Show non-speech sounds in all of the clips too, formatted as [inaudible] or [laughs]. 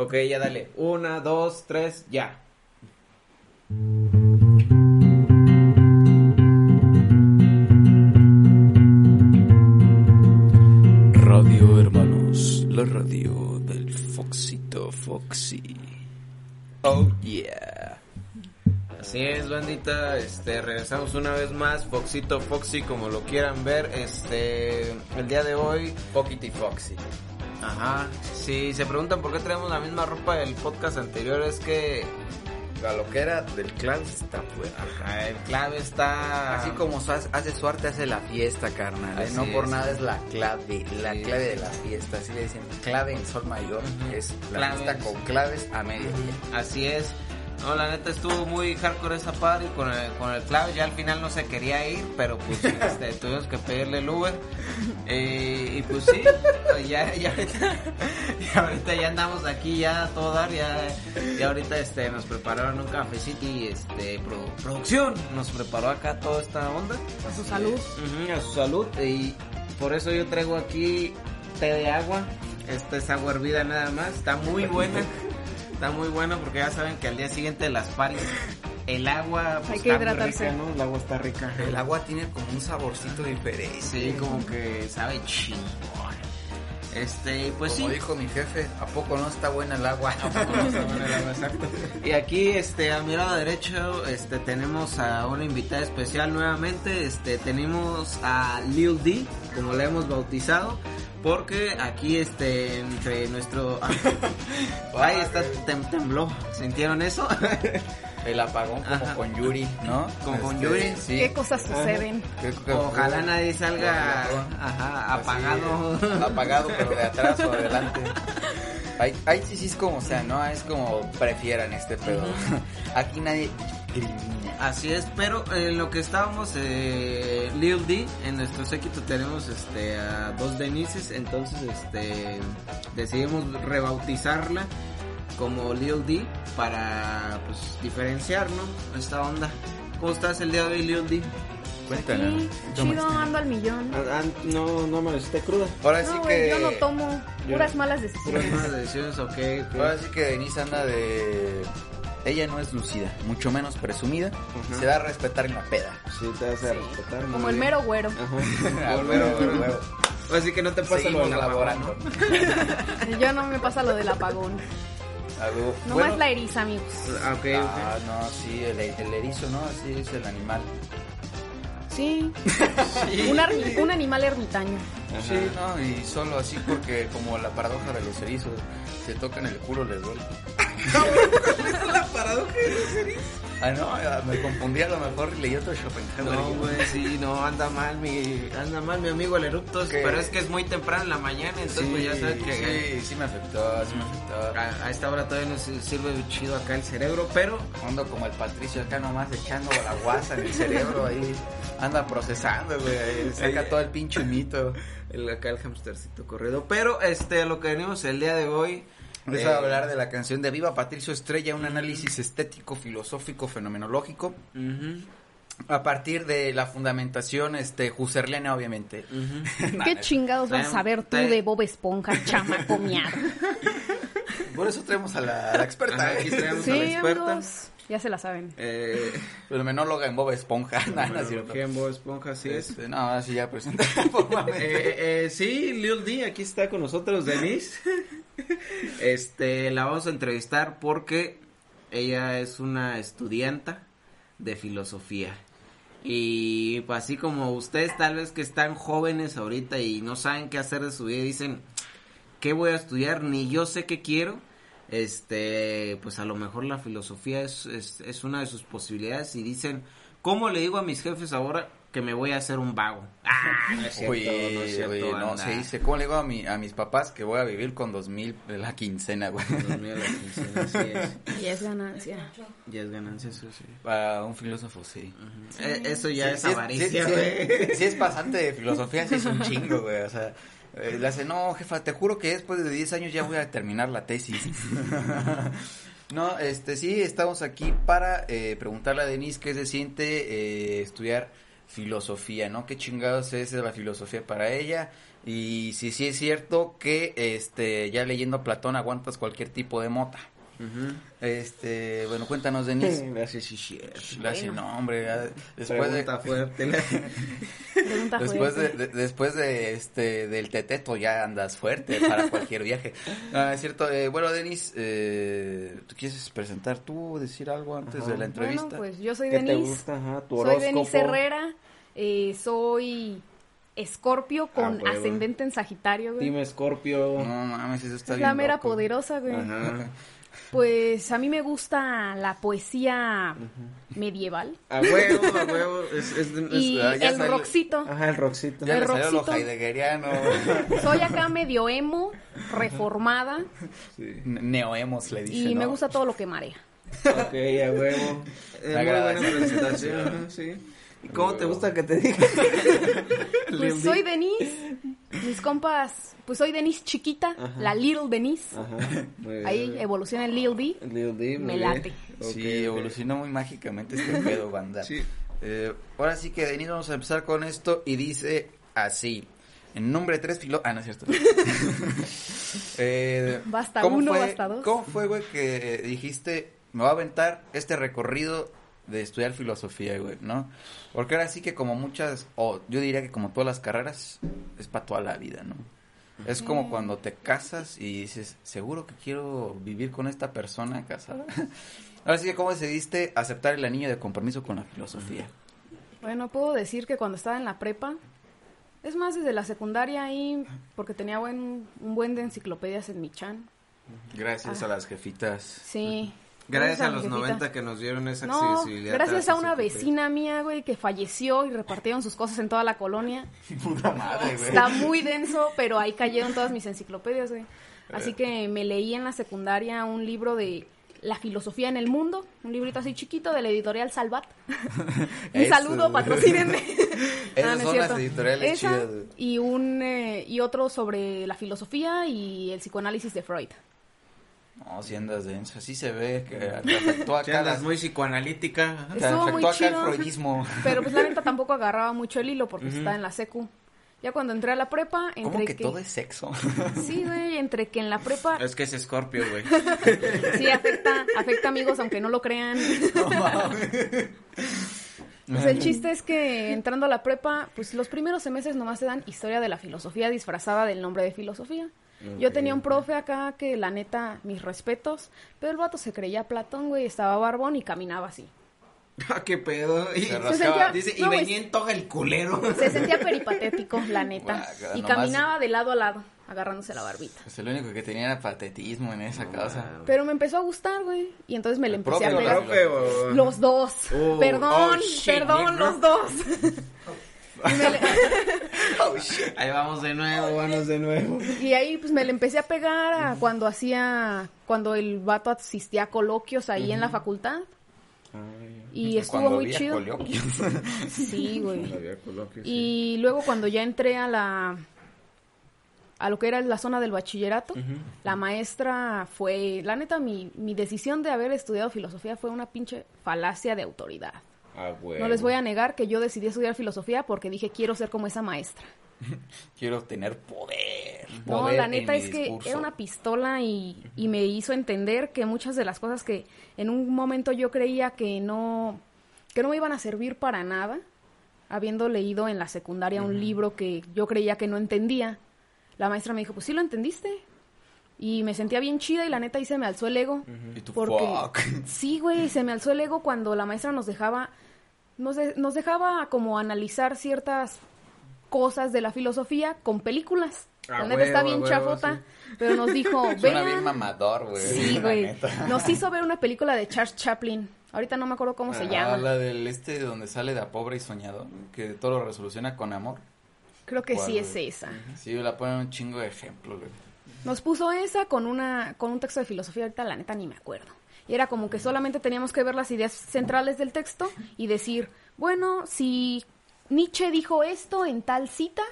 Ok, ya dale. Una, dos, tres, ya. Radio Hermanos, la radio del Foxito Foxy. Oh yeah. Así es, bandita, este, regresamos una vez más, Foxito Foxy, como lo quieran ver, este, el día de hoy, Pockety Foxy. Ajá, si se preguntan por qué traemos la misma ropa del podcast anterior, es que, La loquera del clan está fuera. ajá, el clave está... Así como hace su arte, hace la fiesta, carnal. ¿eh? Así No por nada es la clave, la Sí. clave de la fiesta. Así le dicen clave en sol mayor. Es la Claves. fiesta con claves a mediodía. Así es. No, la neta estuvo muy hardcore esa party con el, con el clave. Ya al final no se quería ir, pero pues [laughs] este, tuvimos que pedirle el Uber. Eh, y pues sí, ya, ya, ahorita, [laughs] ya ahorita ya andamos aquí ya a todo dar. Ya, ya ahorita este, nos prepararon un cafecito y este, pro- producción nos preparó acá toda esta onda. A su salud. Ujú, a su salud. Y por eso yo traigo aquí té de agua. Esta es agua hervida nada más. Está muy buena. [laughs] Está muy buena porque ya saben que al día siguiente de las paris el agua pues, Hay que está hidratarse. rica, ¿no? El agua está rica. El agua tiene como un saborcito diferente. Sí, como que sabe chingón. Este, pues Como sí. dijo mi jefe, ¿a poco no está buena el agua? Exacto. Y aquí, este, a mi lado derecho, este, tenemos a una invitada especial nuevamente. Este, tenemos a Lil D, como la hemos bautizado, porque aquí, este, entre nuestro, [laughs] ahí está, tem- tembló. ¿Sintieron eso? [laughs] El apagón como Ajá. con Yuri, ¿no? Como con Este, Yuri. Sí. ¿Qué cosas suceden? Ojalá nadie salga, ajá, apagado. apagado, pero de atrás o adelante. Ahí, ahí sí, sí es como sea, ¿no? Es como prefieran este pedo. Aquí nadie Así es, pero en lo que estábamos, eh, Lil D, en nuestro séquito tenemos este a dos Denises, entonces este decidimos rebautizarla como Lil D para pues diferenciar, ¿no? Esta onda. ¿Cómo estás el día de hoy, Lil D? Cuéntanos. Sí, ¿cómo chido, ando al millón. Ah, no, no me lo hiciste cruda. Ahora sí No, que. yo no tomo Yo- puras malas Puras decisiones. malas decisiones, ok. ok. Ahora sí que Denise anda de. Ella no es lucida, mucho menos presumida. Se da a respetar en la peda. Sí, te vas a Sí, respetar. Como el bien. mero güero. Ajá. Ah, huevo, huevo, huevo. Así que no te pasa lo Seguimos de la laborando. Yo [laughs] no me pasa lo del apagón. Algo- No bueno, es la eriza, amigos. Ah, ok, Ah, no, sí, el, el erizo, ¿no? Así es el animal. Sí. [laughs] Un, animal ermitaño. Sí, no, y solo así porque como la paradoja de los erizos, se tocan el culo les duele. La paradoja de? Ah, no, ah, me confundí a lo mejor leí otro Schopenhauer. No, güey, sí, no, anda mal mi, anda mal mi amigo el Eruptos, ¿Qué? pero es que es muy temprano en la mañana, entonces pues ya sabes que Sí, sí me afectó, sí me afectó. a, a esta hora todavía nos sirve chido acá el cerebro, pero Ando como el Patricio acá nomás echando la guasa en el cerebro ahí. Anda procesando, güey. Saca todo el pinche mito. el, acá el hamstercito corrido, pero este, lo que venimos el día de hoy... Vamos eh, a hablar de la canción de Viva Patricio Estrella, un análisis estético, filosófico, fenomenológico, ujú, a partir de la fundamentación este husserliana, obviamente. ujú. [laughs] Nah, ¿Qué chingados vas a saber tú de Bob Esponja, [laughs] chamaco? Por eso traemos a la, a la experta, Ajá, aquí traemos a la Sí, experta. amigos. Ya se la saben. Eh, fenomenóloga en Bob Esponja. Nah, [laughs] no en Bob Esponja sí es. Este, no, ahora sí ya presenta. Eh, eh, sí, Lil D, aquí está con nosotros Denise. [laughs] Este, la vamos a entrevistar porque ella es una estudianta de filosofía. Y pues, así como ustedes tal vez que están jóvenes ahorita y no saben qué hacer de su vida, dicen, ¿qué voy a estudiar? Ni yo sé qué quiero. Este, pues a lo mejor la filosofía es, es, es una de sus posibilidades y dicen, ¿cómo le digo a mis jefes ahora que me voy a hacer un vago? Ah, no es cierto, Oye, no es cierto, oye, no, se dice, ¿cómo le digo a, mi, a mis papás que voy a vivir con dos mil de la quincena, güey? Dios mío, la quincena, sí es. Y es ganancia. Ya es ganancia, eso sí. Para un filósofo, sí. Eh, Eso ya Sí, es sí avaricia, sí, güey. sí, sí es pasante de filosofía, sí es un chingo, güey. O sea, eh, le hace, no, jefa, te juro que después de 10 años ya voy a terminar la tesis. [laughs] no, este, sí, estamos aquí para eh, preguntarle a Denise qué se siente eh, estudiar filosofía, ¿no? ¿Qué chingados es la filosofía para ella? Y si sí es cierto que, este, ya leyendo a Platón aguantas cualquier tipo de mota. Este, bueno, cuéntanos, Denise. Gracias, sí, sí. Gracias, no, hombre, después de, Pregunta fuerte. [laughs] Pregunta después de, después de este del teteto ya andas fuerte para cualquier viaje. [laughs] Ah, es cierto. eh, bueno, Denis, eh, ¿tú quieres presentar tú, decir algo antes Ajá. de la entrevista? Bueno, pues yo soy tu Soy. Denise Herrera. eh, soy Escorpio con Ah, huevo. ascendente en Sagitario, güey. Team Scorpio. No mames, eso está es bien la mera loco. poderosa, güey. Ajá. Pues a mí me gusta la poesía medieval A huevo, a huevo. Es, es, es- y ah, ya el rockcito. Ajá, el roxito. Ya El salió rockcito. heideggeriano. [laughs] Soy acá medio emo, reformada Sí. Neoemos le dicen. y me ¿no? gusta todo lo que marea. Ok, a huevo. Eh, muy agrada buena presentación. sí. ¿Y cómo te gusta que te diga? [laughs] Pues soy Denise, mis compas, pues soy Denise chiquita, Ajá. la Little Denise. Ajá. Muy bien. Ahí evoluciona el Lil D. Lil D, me late. Sí, ok. evolucionó muy mágicamente este [laughs] pedo, banda. Sí. Eh, ahora sí que, Denis, vamos a empezar con esto y dice así. En nombre de tres filo... Ah, no es cierto. [laughs] eh, Basta ¿cómo uno, fue- basta dos. ¿Cómo fue, güey, que dijiste, me va a aventar este recorrido de estudiar filosofía, güey, ¿no? Porque ahora sí que como muchas, o yo diría que como todas las carreras, es para toda la vida, ¿no? Es como cuando te casas y dices, seguro que quiero vivir con esta persona casada. [laughs] Ahora sí que, ¿cómo decidiste aceptar el anillo de compromiso con la filosofía? Bueno, puedo decir que cuando estaba en la prepa, es más, desde la secundaria ahí, porque tenía buen, un buen de enciclopedias en mi chan. Gracias Ah. a las jefitas. Sí. [laughs] Gracias a los jefita. 90 que nos dieron esa No, accesibilidad. gracias a una vecina mía, güey, que falleció y repartieron sus cosas en toda la colonia. [laughs] Puta madre, güey. Está muy denso, pero ahí cayeron todas mis enciclopedias, güey. Así que me leí en la secundaria un libro de La filosofía en el mundo, un librito así chiquito de la editorial Salvat. [laughs] un saludo, patrocínenme. [laughs] Esas no es son las editoriales Esa chidas, y un eh, y otro sobre la filosofía y el psicoanálisis de Freud. No, si andas denso. Así se ve que te afectó Sí, acá, andas muy psicoanalítica. te Estuvo muy afectó acá el chido. freudismo. [laughs] Pero pues la neta tampoco agarraba mucho el hilo porque Ujú. estaba en la secu. Ya cuando entré a la prepa, entre ¿Cómo que todo es sexo? [laughs] Sí, güey, entre que en la prepa Es que es Scorpio, güey. [laughs] sí afecta, afecta amigos aunque no lo crean. Pues el chiste es que entrando a la prepa, pues los primeros semestres nomás te dan historia de la filosofía disfrazada del nombre de filosofía. Yo tenía un profe acá que la neta, mis respetos, pero el vato se creía Platón, güey, estaba barbón y caminaba así. Ah, qué pedo. Y, Se sentía- dice, y venía es- en toga el culero. Se sentía peripatético, la neta. Y nomás- caminaba de lado a lado, agarrándose la barbita. Pues el único que tenía era patetismo en esa casa. Pero me empezó a gustar, güey. Y entonces me le empecé a pegar. profe o- Los dos. Oh, perdón, oh, shit, perdón, los dos. [laughs] Le- [laughs] Ahí vamos de nuevo, vamos de nuevo. Y ahí pues me le empecé a pegar a cuando hacía, cuando el vato asistía a coloquios ahí en la facultad. Y estuvo Cuando muy había chido. coloquios. [laughs] Sí, güey. Había coloquios, sí. Y luego cuando ya entré a la a lo que era la zona del bachillerato, la maestra fue, la neta, mi, mi decisión de haber estudiado filosofía fue una pinche falacia de autoridad. Ah. No les voy a negar que yo decidí estudiar filosofía porque dije quiero ser como esa maestra. [laughs] Quiero tener poder. No, poder la neta es que discurso. era una pistola y, y me hizo entender que muchas de las cosas que en un momento yo creía que no, que no me iban a servir para nada, habiendo leído en la secundaria un libro que yo creía que no entendía, la maestra me dijo, pues sí lo entendiste. Y me sentía bien chida y la neta ahí se me alzó el ego. Y tú, Porque fuck. sí, güey, se me alzó el ego cuando la maestra nos dejaba, nos, de- nos dejaba como analizar ciertas cosas de la filosofía con películas. A La neta está bien huevo, chafota, sí. pero nos dijo, [laughs] Suena bien vean. mamador, güey. Sí, güey. Nos hizo ver una película de Charles Chaplin. Ahorita no me acuerdo cómo se Ah, llama. la del este donde sale de a pobre y soñador, que todo lo resoluciona con amor. Creo que ¿Cuál, sí es esa. Sí, la ponen un chingo de ejemplos, güey. Nos puso esa con una con un texto de filosofía, ahorita la neta ni me acuerdo. Y era como que solamente teníamos que ver las ideas centrales del texto y decir, bueno, si Nietzsche dijo esto en tal cita,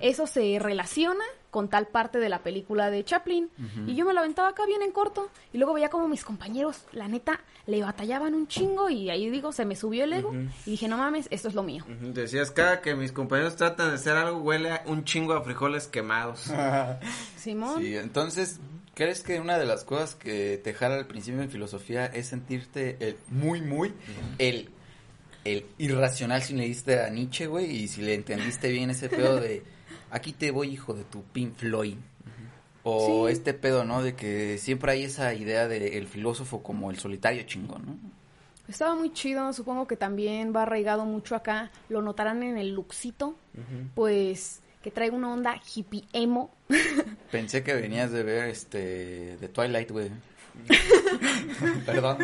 eso se relaciona con tal parte de la película de Chaplin. Y yo me la aventaba acá bien en corto. Y luego veía como mis compañeros, la neta, le batallaban un chingo. Y ahí digo, se me subió el ego. Y dije, no mames, esto es lo mío. Decías, cada que mis compañeros tratan de hacer algo, huele a un chingo a frijoles quemados. [laughs] Simón. Sí, entonces, ¿crees que una de las cosas que te jala al principio en filosofía es sentirte el muy, muy, el, el irracional si leíste a Nietzsche, güey, y si le entendiste bien ese pedo de, aquí te voy, hijo de tu Pink Floyd? O Sí. este pedo, ¿no? De que siempre hay esa idea de el filósofo como el solitario chingón, ¿no? Estaba muy chido, supongo que también va arraigado mucho acá, lo notarán en el luxito, pues que traigo una onda hippie emo. [laughs] Pensé que venías de ver este de Twilight, güey. [laughs] Perdón.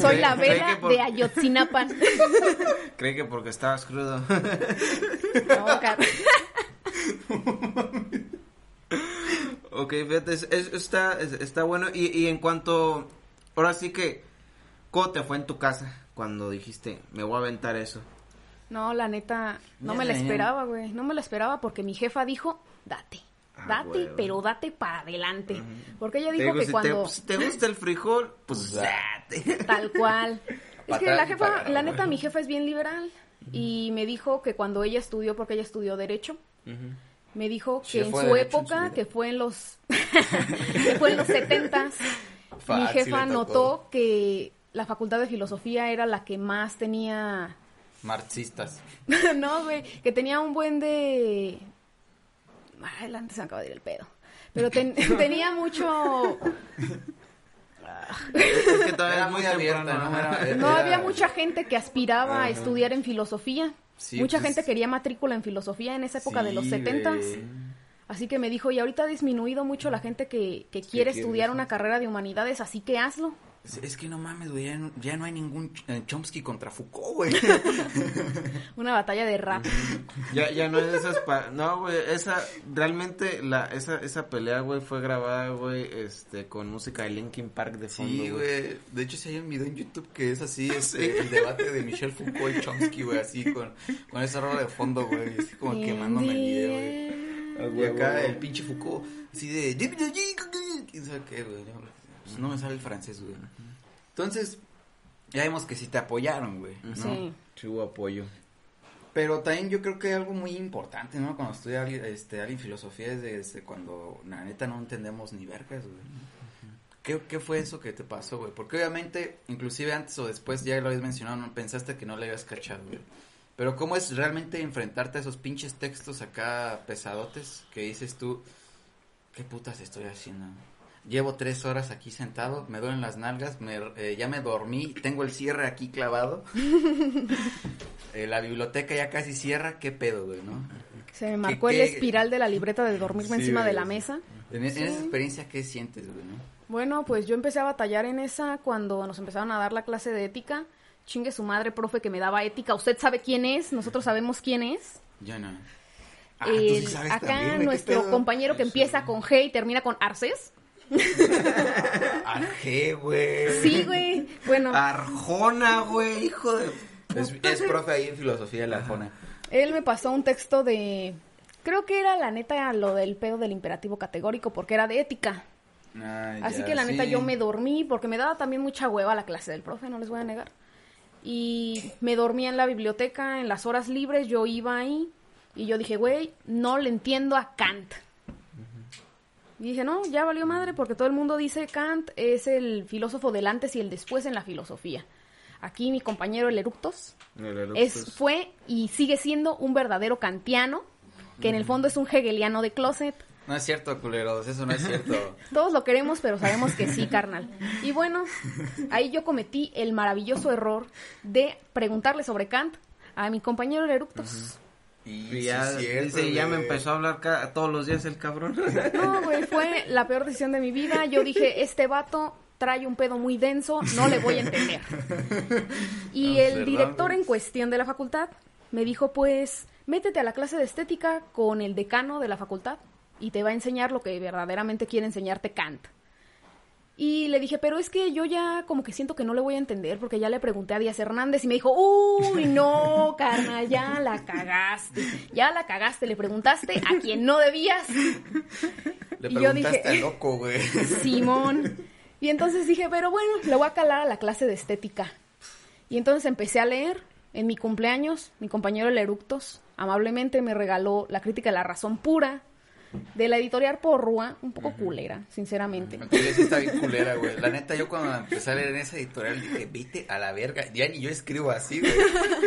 Soy la vela por- de Ayotzinapan. [laughs] Creí que porque estabas crudo. No, [laughs] ok, fíjate, es- es- está, es- está bueno. Y, y en cuanto, ahora sí que, ¿cómo te fue en tu casa cuando dijiste, me voy a aventar eso? no, la neta, no me la esperaba, güey. No me la esperaba porque mi jefa dijo, date. Ah, Date, pero date para adelante. Porque ella dijo digo, que si, cuando... te, si te gusta el frijol, pues Pues, date. Tal cual. [laughs] Es que la jefa, la neta, mi jefa es bien liberal. Y me dijo que cuando ella estudió, porque ella estudió Derecho, me dijo que en su Derecho en su época, que fue en los... que [laughs] fue en los setentas, [laughs] mi jefa notó que la facultad de filosofía era la que más tenía... Marxistas. [laughs] no, güey, que tenía un buen de... Adelante se me acaba de ir el pedo. Pero ten- tenía mucho... Es que todavía Era es muy muy abierta, temprano. ¿no? Era- No era- había mucha gente que aspiraba a estudiar en filosofía. Sí, mucha pues- gente quería matrícula en filosofía en esa época de los Sí, setentas. güey. Así que me dijo, y ahorita ha disminuido mucho la gente que, que quiere estudiar una carrera de humanidades, así que hazlo. Es, es que no mames, güey, ya, no- ya no hay ningún Ch- eh, Chomsky contra Foucault, güey. [laughs] Una batalla de rap. Ya, ya no es esas pa- no, güey, esa, realmente, la, esa, esa pelea, güey, fue grabada, güey, este, con música de Linkin Park de fondo, Sí, güey. De hecho, sí hay un video en YouTube que es así, [laughs] este, el debate de Michel Foucault y Chomsky, güey, así con, con esa rola de fondo, güey, así como quemándome el video, güey. Y acá el pinche Foucault, así de... ¿Quién sabe qué, güey? Pues no me sale el francés, güey. Entonces, ya vemos que sí te apoyaron, güey, ¿no? Sí. Sí hubo apoyo. Pero también yo creo que hay algo muy importante, ¿no? Cuando estudia alguien, este, alguien filosofía es de, desde cuando la neta no entendemos ni vergas, güey. ¿Qué, ¿Qué fue eso que te pasó, güey? Porque obviamente, inclusive antes o después, ya lo habías mencionado, no pensaste que no le habías cachado, güey. Pero ¿cómo es realmente enfrentarte a esos pinches textos acá pesadotes que dices tú, ¿qué putas estoy haciendo? Llevo tres horas aquí sentado, me duelen las nalgas, me, eh, ya me dormí, tengo el cierre aquí clavado. [laughs] Eh, la biblioteca ya casi cierra, ¿qué pedo, güey, no? Se me marcó ¿Qué- el qué? espiral de la libreta de dormirme Sí, encima de la sí. mesa. En, en Sí. esa experiencia, ¿qué sientes, güey, no? Bueno, pues yo empecé a batallar en esa cuando nos empezaron a dar la clase de ética. Chingue su madre, profe, que me daba ética. Usted sabe quién es, nosotros sabemos quién es. Yo no. Ah, tú sí El- sabes acá también, güey, ¿qué nuestro compañero que empieza con G y termina con Arces. Ajé, güey. Sí, güey. Bueno. Arjona, güey, hijo de... Es, es profe ahí en filosofía de la Jona. él me pasó un texto de... Creo que era la neta lo del pedo del imperativo categórico porque era de ética. Ah, Así ya, que la neta sí. yo me dormí porque me daba también mucha hueva la clase del profe, no les voy a negar. Y me dormía en la biblioteca, en las horas libres, yo iba ahí y yo dije, güey, no le entiendo a Kant. Y dije, no, ya valió madre porque todo el mundo dice Kant es el filósofo del antes y el después en la filosofía. Aquí mi compañero el Eructos El es, fue y sigue siendo un verdadero kantiano, que en el fondo es un hegeliano de closet. No es cierto, culeros, eso no es cierto. [laughs] Todos lo queremos, pero sabemos que sí, carnal. Y bueno, ahí yo cometí el maravilloso error de preguntarle sobre Kant a mi compañero el Eructos. Y, Y ya, sí cierto, ya me empezó a hablar ca- todos los días el cabrón. [laughs] No, güey, fue la peor decisión de mi vida. Yo dije, este vato trae un pedo muy denso, no le voy a entender. [laughs] Y No, el ¿verdad, director en cuestión de la facultad me dijo, pues, métete a la clase de estética con el decano de la facultad y te va a enseñar lo que verdaderamente quiere enseñarte Kant. Y le dije, pero es que yo ya como que siento que no le voy a entender porque ya le pregunté a Díaz Hernández y me dijo, uy, no, carnal, ya la cagaste, ya la cagaste, le preguntaste a quien no debías. Le Y yo dije, loco, güey. Simón. Y entonces dije, pero bueno, le voy a calar a la clase de estética. Y entonces empecé a leer. En mi cumpleaños, mi compañero El Eructos amablemente me regaló La crítica de la razón pura de la editorial Porrúa, un poco culera, sinceramente. Al chile sí está bien culera, güey. La neta, yo cuando empecé a leer en esa editorial dije, vete a la verga. Ya ni yo escribo así, güey.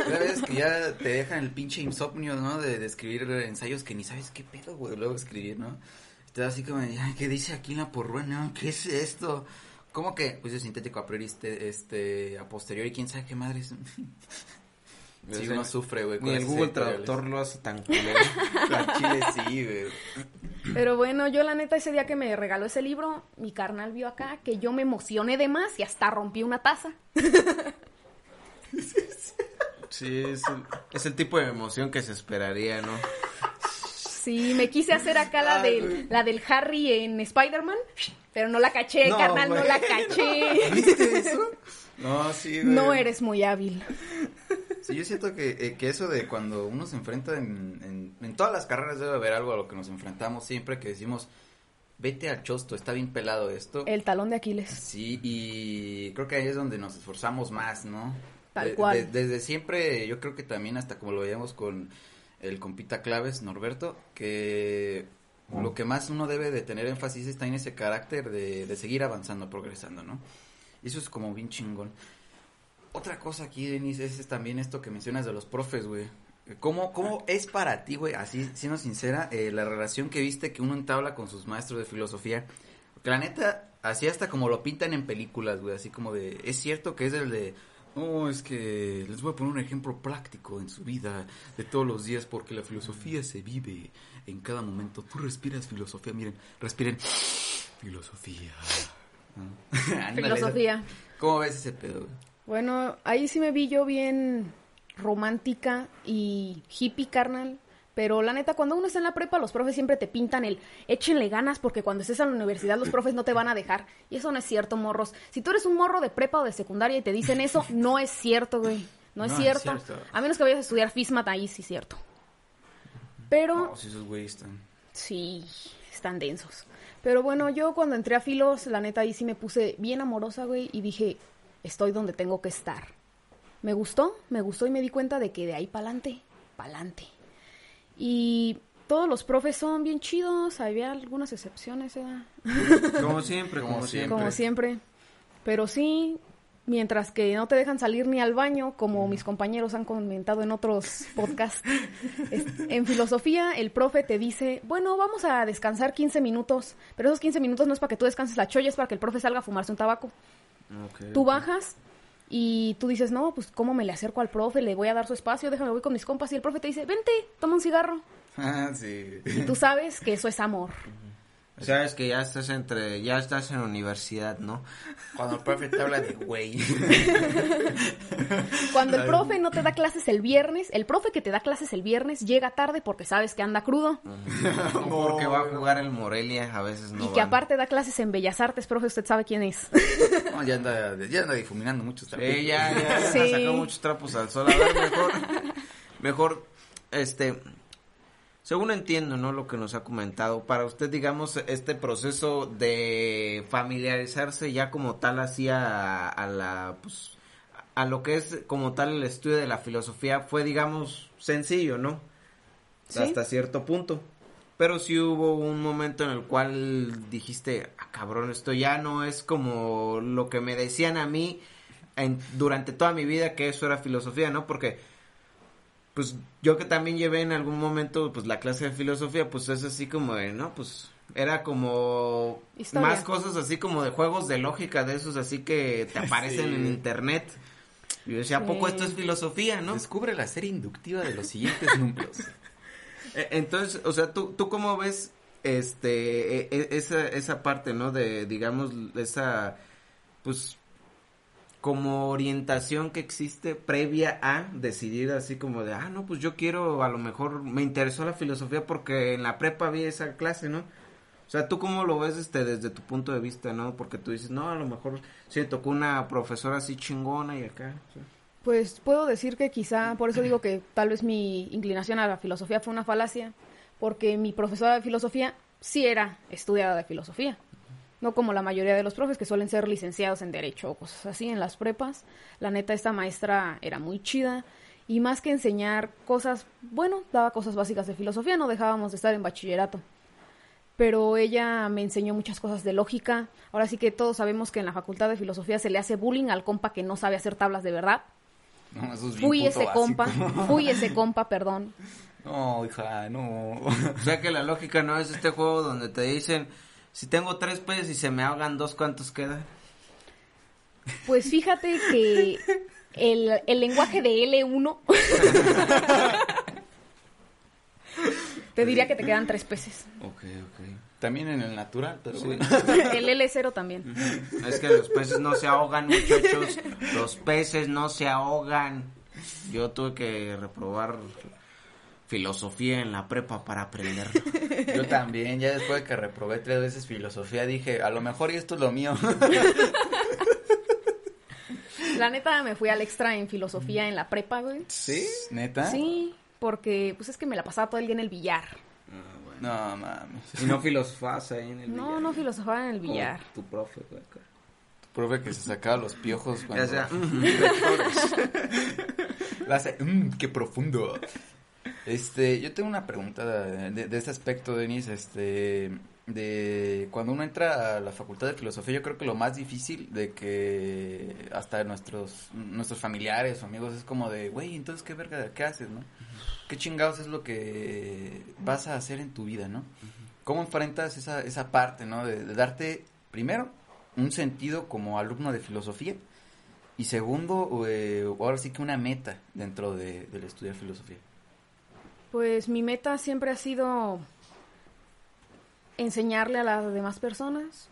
Ya ves que ya te dejan el pinche insomnio, ¿no? De, de escribir ensayos que ni sabes qué pedo, güey, luego escribir, ¿no? Estás así como, ay, ¿qué dice aquí en la porrúa? No, ¿qué es esto? ¿Cómo que juicio sintético a priori, este, este, a posteriori, quién sabe qué madres? Sí, uno sufre, güey. con Ni el Google. Traductor lo hace tan culero. [laughs] Chile sí, güey. Pero bueno, yo la neta ese día que me regaló ese libro, mi carnal vio acá que yo me emocioné de más y hasta rompí una taza. Sí, es el, es el tipo de emoción que se esperaría, ¿no? Sí, me quise hacer acá la Ay, del, la del Harry en Spider-Man, pero no la caché, No, carnal, no la caché. [laughs] ¿Viste eso? No, sí, güey. No eres muy hábil. Sí, yo siento que, eh, que eso de cuando uno se enfrenta en, en, en todas las carreras debe haber algo a lo que nos enfrentamos siempre que decimos, vete al chosto, está bien pelado esto. El talón de Aquiles. Sí, y creo que ahí es donde nos esforzamos más, ¿no? Tal De- cual. de- desde siempre, yo creo que también hasta como lo veíamos con el compita claves, Norberto, que lo que más uno debe de tener énfasis está en ese carácter de, de seguir avanzando, progresando, ¿no? Y eso es como bien chingón. Otra cosa aquí, Denise, es, es también esto que mencionas de los profes, güey. ¿Cómo, ¿Cómo es para ti, güey, así, siendo sincera, eh, la relación que viste que uno entabla con sus maestros de filosofía? Porque la neta, así hasta como lo pintan en películas, güey, así como de, es cierto que es el de, no, es que les voy a poner un ejemplo práctico en su vida de todos los días, porque la filosofía se vive en cada momento. Tú respiras filosofía, miren, respiren filosofía. [laughs] [laughs] Ándale, Filosofía. ¿Cómo ves ese pedo, güey? Bueno, ahí sí me vi yo bien romántica y hippie, carnal. Pero la neta, cuando uno está en la prepa, los profes siempre te pintan el échenle ganas porque cuando estés en la universidad los profes no te van a dejar. Y eso no es cierto, morros. Si tú eres un morro de prepa o de secundaria y te dicen eso, [laughs] no es cierto, güey. No es No es cierto. cierto. A menos que vayas a estudiar FISMAT, ahí sí es cierto. Pero No, si esos güeyes están... Sí, están densos. Pero bueno, yo cuando entré a Filos, la neta ahí sí me puse bien amorosa, güey, y dije, estoy donde tengo que estar. Me gustó, me gustó y me di cuenta de que de ahí pa'lante, pa'lante. Y todos los profes son bien chidos, había algunas excepciones, ¿eh? Como [laughs] siempre, como, Como siempre. como siempre. Pero sí, mientras que no te dejan salir ni al baño, como mis compañeros han comentado en otros podcasts. es- en filosofía, el profe te dice, bueno, vamos a descansar 15 minutos, pero esos 15 minutos no es para que tú descanses la cholla, es para que el profe salga a fumarse un tabaco. Tú bajas y tú dices, no, pues ¿cómo me le acerco al profe? Le voy a dar su espacio, déjame, voy con mis compas. Y el profe te dice, vente, toma un cigarro. [laughs] Ah, sí. Y tú sabes que eso es amor. Sabes que ya estás entre, ya estás en universidad, ¿no? Cuando el profe te habla de güey. [laughs] Cuando el profe no te da clases el viernes, el profe que te da clases el viernes llega tarde porque sabes que anda crudo. O porque va a jugar el Morelia, a veces no y que van. aparte da clases en Bellas Artes, profe, usted sabe quién es. No, ya anda, ya anda difuminando mucho. Sí, ya, ya, Sí. ha sacado muchos trapos al sol. A ver, mejor, mejor, este, según entiendo, ¿no? Lo que nos ha comentado, para usted, digamos, este proceso de familiarizarse ya como tal hacia a la, pues, a lo que es como tal el estudio de la filosofía fue, digamos, sencillo, ¿no? Sí. Hasta cierto punto. Pero sí hubo un momento en el cual dijiste, ah, cabrón, esto ya no es como lo que me decían a mí en- durante toda mi vida que eso era filosofía, ¿no? Porque, pues, yo que también llevé en algún momento, pues, la clase de filosofía, pues, es así como de, ¿no? Pues, era como Historia. más cosas así como de juegos de lógica, de esos así que te [laughs] aparecen Sí. en internet. Y yo decía, ¿a poco Sí. esto es filosofía, no? Descubre la serie inductiva de los siguientes [laughs] números. E- Entonces, o sea, ¿tú, tú cómo ves este e- e- esa, esa parte, ¿no? De, digamos, esa, pues, como orientación que existe previa a decidir así como de, ah, no, pues yo quiero, a lo mejor me interesó la filosofía porque en la prepa vi esa clase, ¿no? O sea, ¿tú cómo lo ves este, desde tu punto de vista, no? Porque tú dices, no, a lo mejor sí tocó una profesora así chingona y acá. Pues puedo decir que quizá, por eso digo que tal vez mi inclinación a la filosofía fue una falacia, porque mi profesora de filosofía sí era estudiada de filosofía. No como la mayoría de los profes que suelen ser licenciados en Derecho o cosas así en las prepas. La neta, esta maestra era muy chida y más que enseñar cosas, bueno, daba cosas básicas de filosofía, no dejábamos de estar en bachillerato. Pero ella me enseñó muchas cosas de lógica. Ahora sí que todos sabemos que en la facultad de filosofía se le hace bullying al compa que no sabe hacer tablas de verdad. No, eso es bien Fui ese básico. compa, [laughs] fui ese compa, perdón. No, hija, no. O sea que la lógica no es este juego donde te dicen, si tengo tres peces y se me ahogan dos, ¿cuántos quedan? Pues fíjate que el, el lenguaje de L1 te diría que te quedan tres peces. Ok, ok. También en el natural, pero Sí. bueno. El L0 también. Es que los peces no se ahogan, muchachos. Los peces no se ahogan. Yo tuve que reprobar filosofía en la prepa para aprender. Yo también, ya después de que reprobé tres veces filosofía, dije, a lo mejor y esto es lo mío. La neta me fui al extra en filosofía en la prepa, güey. ¿Sí? ¿Neta? Sí, porque pues es que me la pasaba todo el día en el billar. No, mames. Y no filosofás ahí en el No, billar. no filosofaba en el billar. Tu profe, güey. acá. Profe que se sacaba los piojos cuando... Ya sea, [laughs] La hace, "Mm, qué profundo. Este, yo tengo una pregunta de, de- este aspecto, Denis, este, de cuando uno entra a la facultad de filosofía, yo creo que lo más difícil de que hasta nuestros, nuestros familiares o amigos es como de, güey, entonces qué verga, qué haces, ¿no? ¿Qué chingados es lo que vas a hacer en tu vida, ¿no? ¿Cómo enfrentas esa, esa parte, ¿no? De, de darte, primero, un sentido como alumno de filosofía y segundo, eh, ahora sí que una meta dentro de, del estudiar filosofía. Pues mi meta siempre ha sido enseñarle a las demás personas.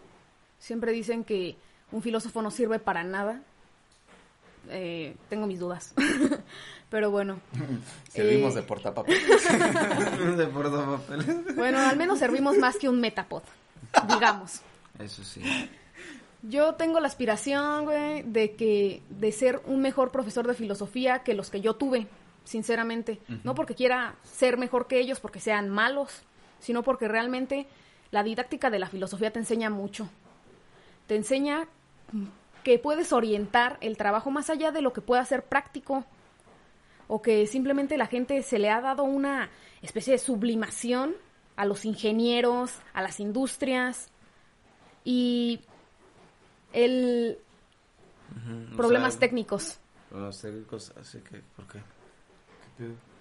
Siempre dicen que un filósofo no sirve para nada. Eh, tengo mis dudas. [laughs] Pero bueno. [laughs] Servimos Eh, de portapapel. [laughs] de portapapeles. Bueno, al menos servimos más que un metapod, digamos. Eso sí. Yo tengo la aspiración, güey, de que de ser un mejor profesor de filosofía que los que yo tuve, sinceramente. No porque quiera ser mejor que ellos, porque sean malos, sino porque realmente la didáctica de la filosofía te enseña mucho. Te enseña que puedes orientar el trabajo más allá de lo que pueda ser práctico o que simplemente la gente se le ha dado una especie de sublimación a los ingenieros, a las industrias y el problemas sea, técnicos. Problemas técnicos, así que, ¿por qué?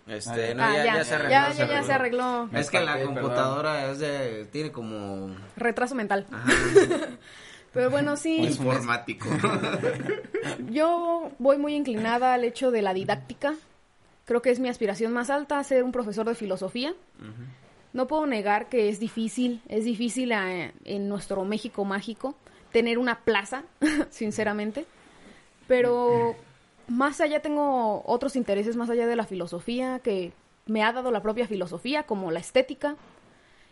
Este, ya. no, Ah, ya, ya, ya se arregló. ya, ya, ya se arregló. Es que la computadora es de, tiene como, Retraso mental. ajá, [laughs] Pero bueno, sí, informático. [laughs] yo voy muy inclinada al hecho de la didáctica. Creo que es mi aspiración más alta ser un profesor de filosofía. No puedo negar que es difícil, es difícil eh, en nuestro México mágico tener una plaza, [laughs] sinceramente. Pero más allá tengo otros intereses más allá de la filosofía que me ha dado la propia filosofía, como la estética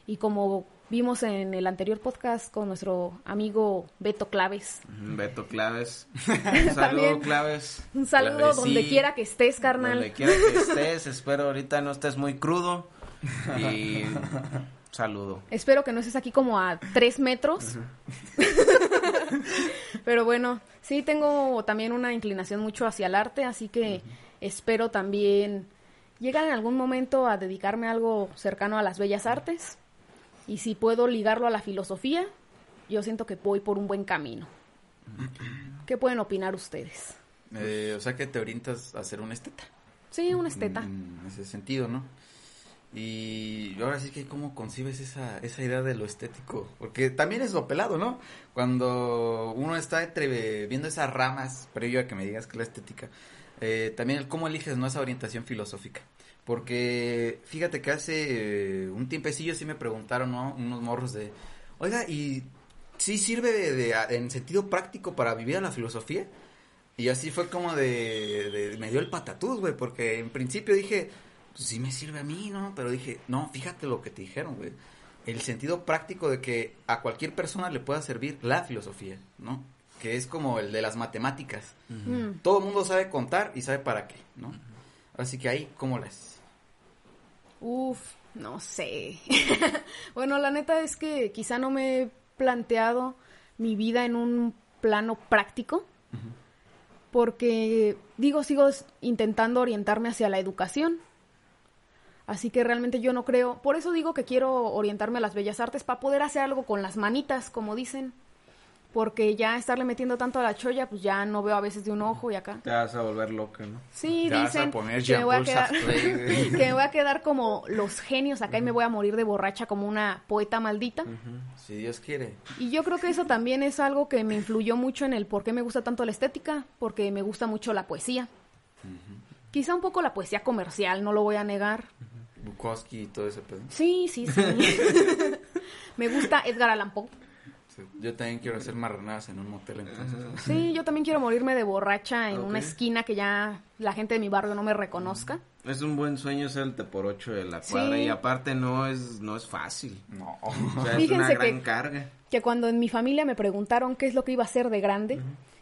y como vimos en el anterior podcast con nuestro amigo Beto Claves. Beto Claves. [laughs] Un saludo, También. Claves. Un saludo Claves, donde sí. quiera que estés, carnal. Donde quiera que estés, espero ahorita no estés muy crudo. Y [laughs] saludo. Espero que no estés aquí como a tres metros. [laughs] Pero bueno, sí tengo también una inclinación mucho hacia el arte, así que espero también llegar en algún momento a dedicarme a algo cercano a las bellas artes. Y si puedo ligarlo a la filosofía, yo siento que voy por un buen camino. ¿Qué pueden opinar ustedes? Eh, o sea que te orientas a ser un esteta. Sí, un esteta. En ese sentido, ¿no? Y ahora sí que cómo concibes esa, esa idea de lo estético, porque también es lo pelado, ¿no? Cuando uno está entre viendo esas ramas, previo a que me digas que la estética, eh, también el cómo eliges no esa orientación filosófica, porque fíjate que hace eh, un tiempecillo sí me preguntaron, ¿no? Unos morros de, oiga, ¿y sí sirve de, de- en sentido práctico para vivir a la filosofía? Y así fue como de- me dio el patatús, güey, porque en principio dije, pues sí me sirve a mí, ¿no? Pero dije, no, fíjate lo que te dijeron, güey. el sentido práctico de que a cualquier persona le pueda servir la filosofía, ¿no? Que es como el de las matemáticas. Mm. Todo el mundo sabe contar y sabe para qué, ¿no? Así que ahí, ¿cómo las? Uf, no sé. [laughs] bueno, la neta es que quizá no me he planteado mi vida en un plano práctico. Porque, digo, sigo intentando orientarme hacia la educación. Así que realmente yo no creo. Por eso digo que quiero orientarme a las bellas artes para poder hacer algo con las manitas, como dicen. Porque ya estarle metiendo tanto a la cholla, pues ya no veo a veces de un ojo y acá. Te vas a volver loca, ¿no? Sí, Te vas a dicen poner que me voy a quedar [laughs] que me voy a quedar como los genios acá y me voy a morir de borracha como una poeta maldita. Si Dios quiere. Y yo creo que eso también es algo que me influyó mucho en el por qué me gusta tanto la estética, porque me gusta mucho la poesía. Quizá un poco la poesía comercial, no lo voy a negar. Bukowski y todo ese pedo. Sí, sí, sí. [laughs] me gusta Edgar Allan Poe. Sí. Yo también quiero hacer marranadas en un motel entonces. Sí, yo también quiero morirme de borracha en Ok. una esquina que ya la gente de mi barrio no me reconozca. Es un buen sueño ser el por ocho de la cuadra Sí. y aparte no es no es fácil. No. O sea, es Fíjense una gran que- carga. que cuando en mi familia me preguntaron qué es lo que iba a hacer de grande,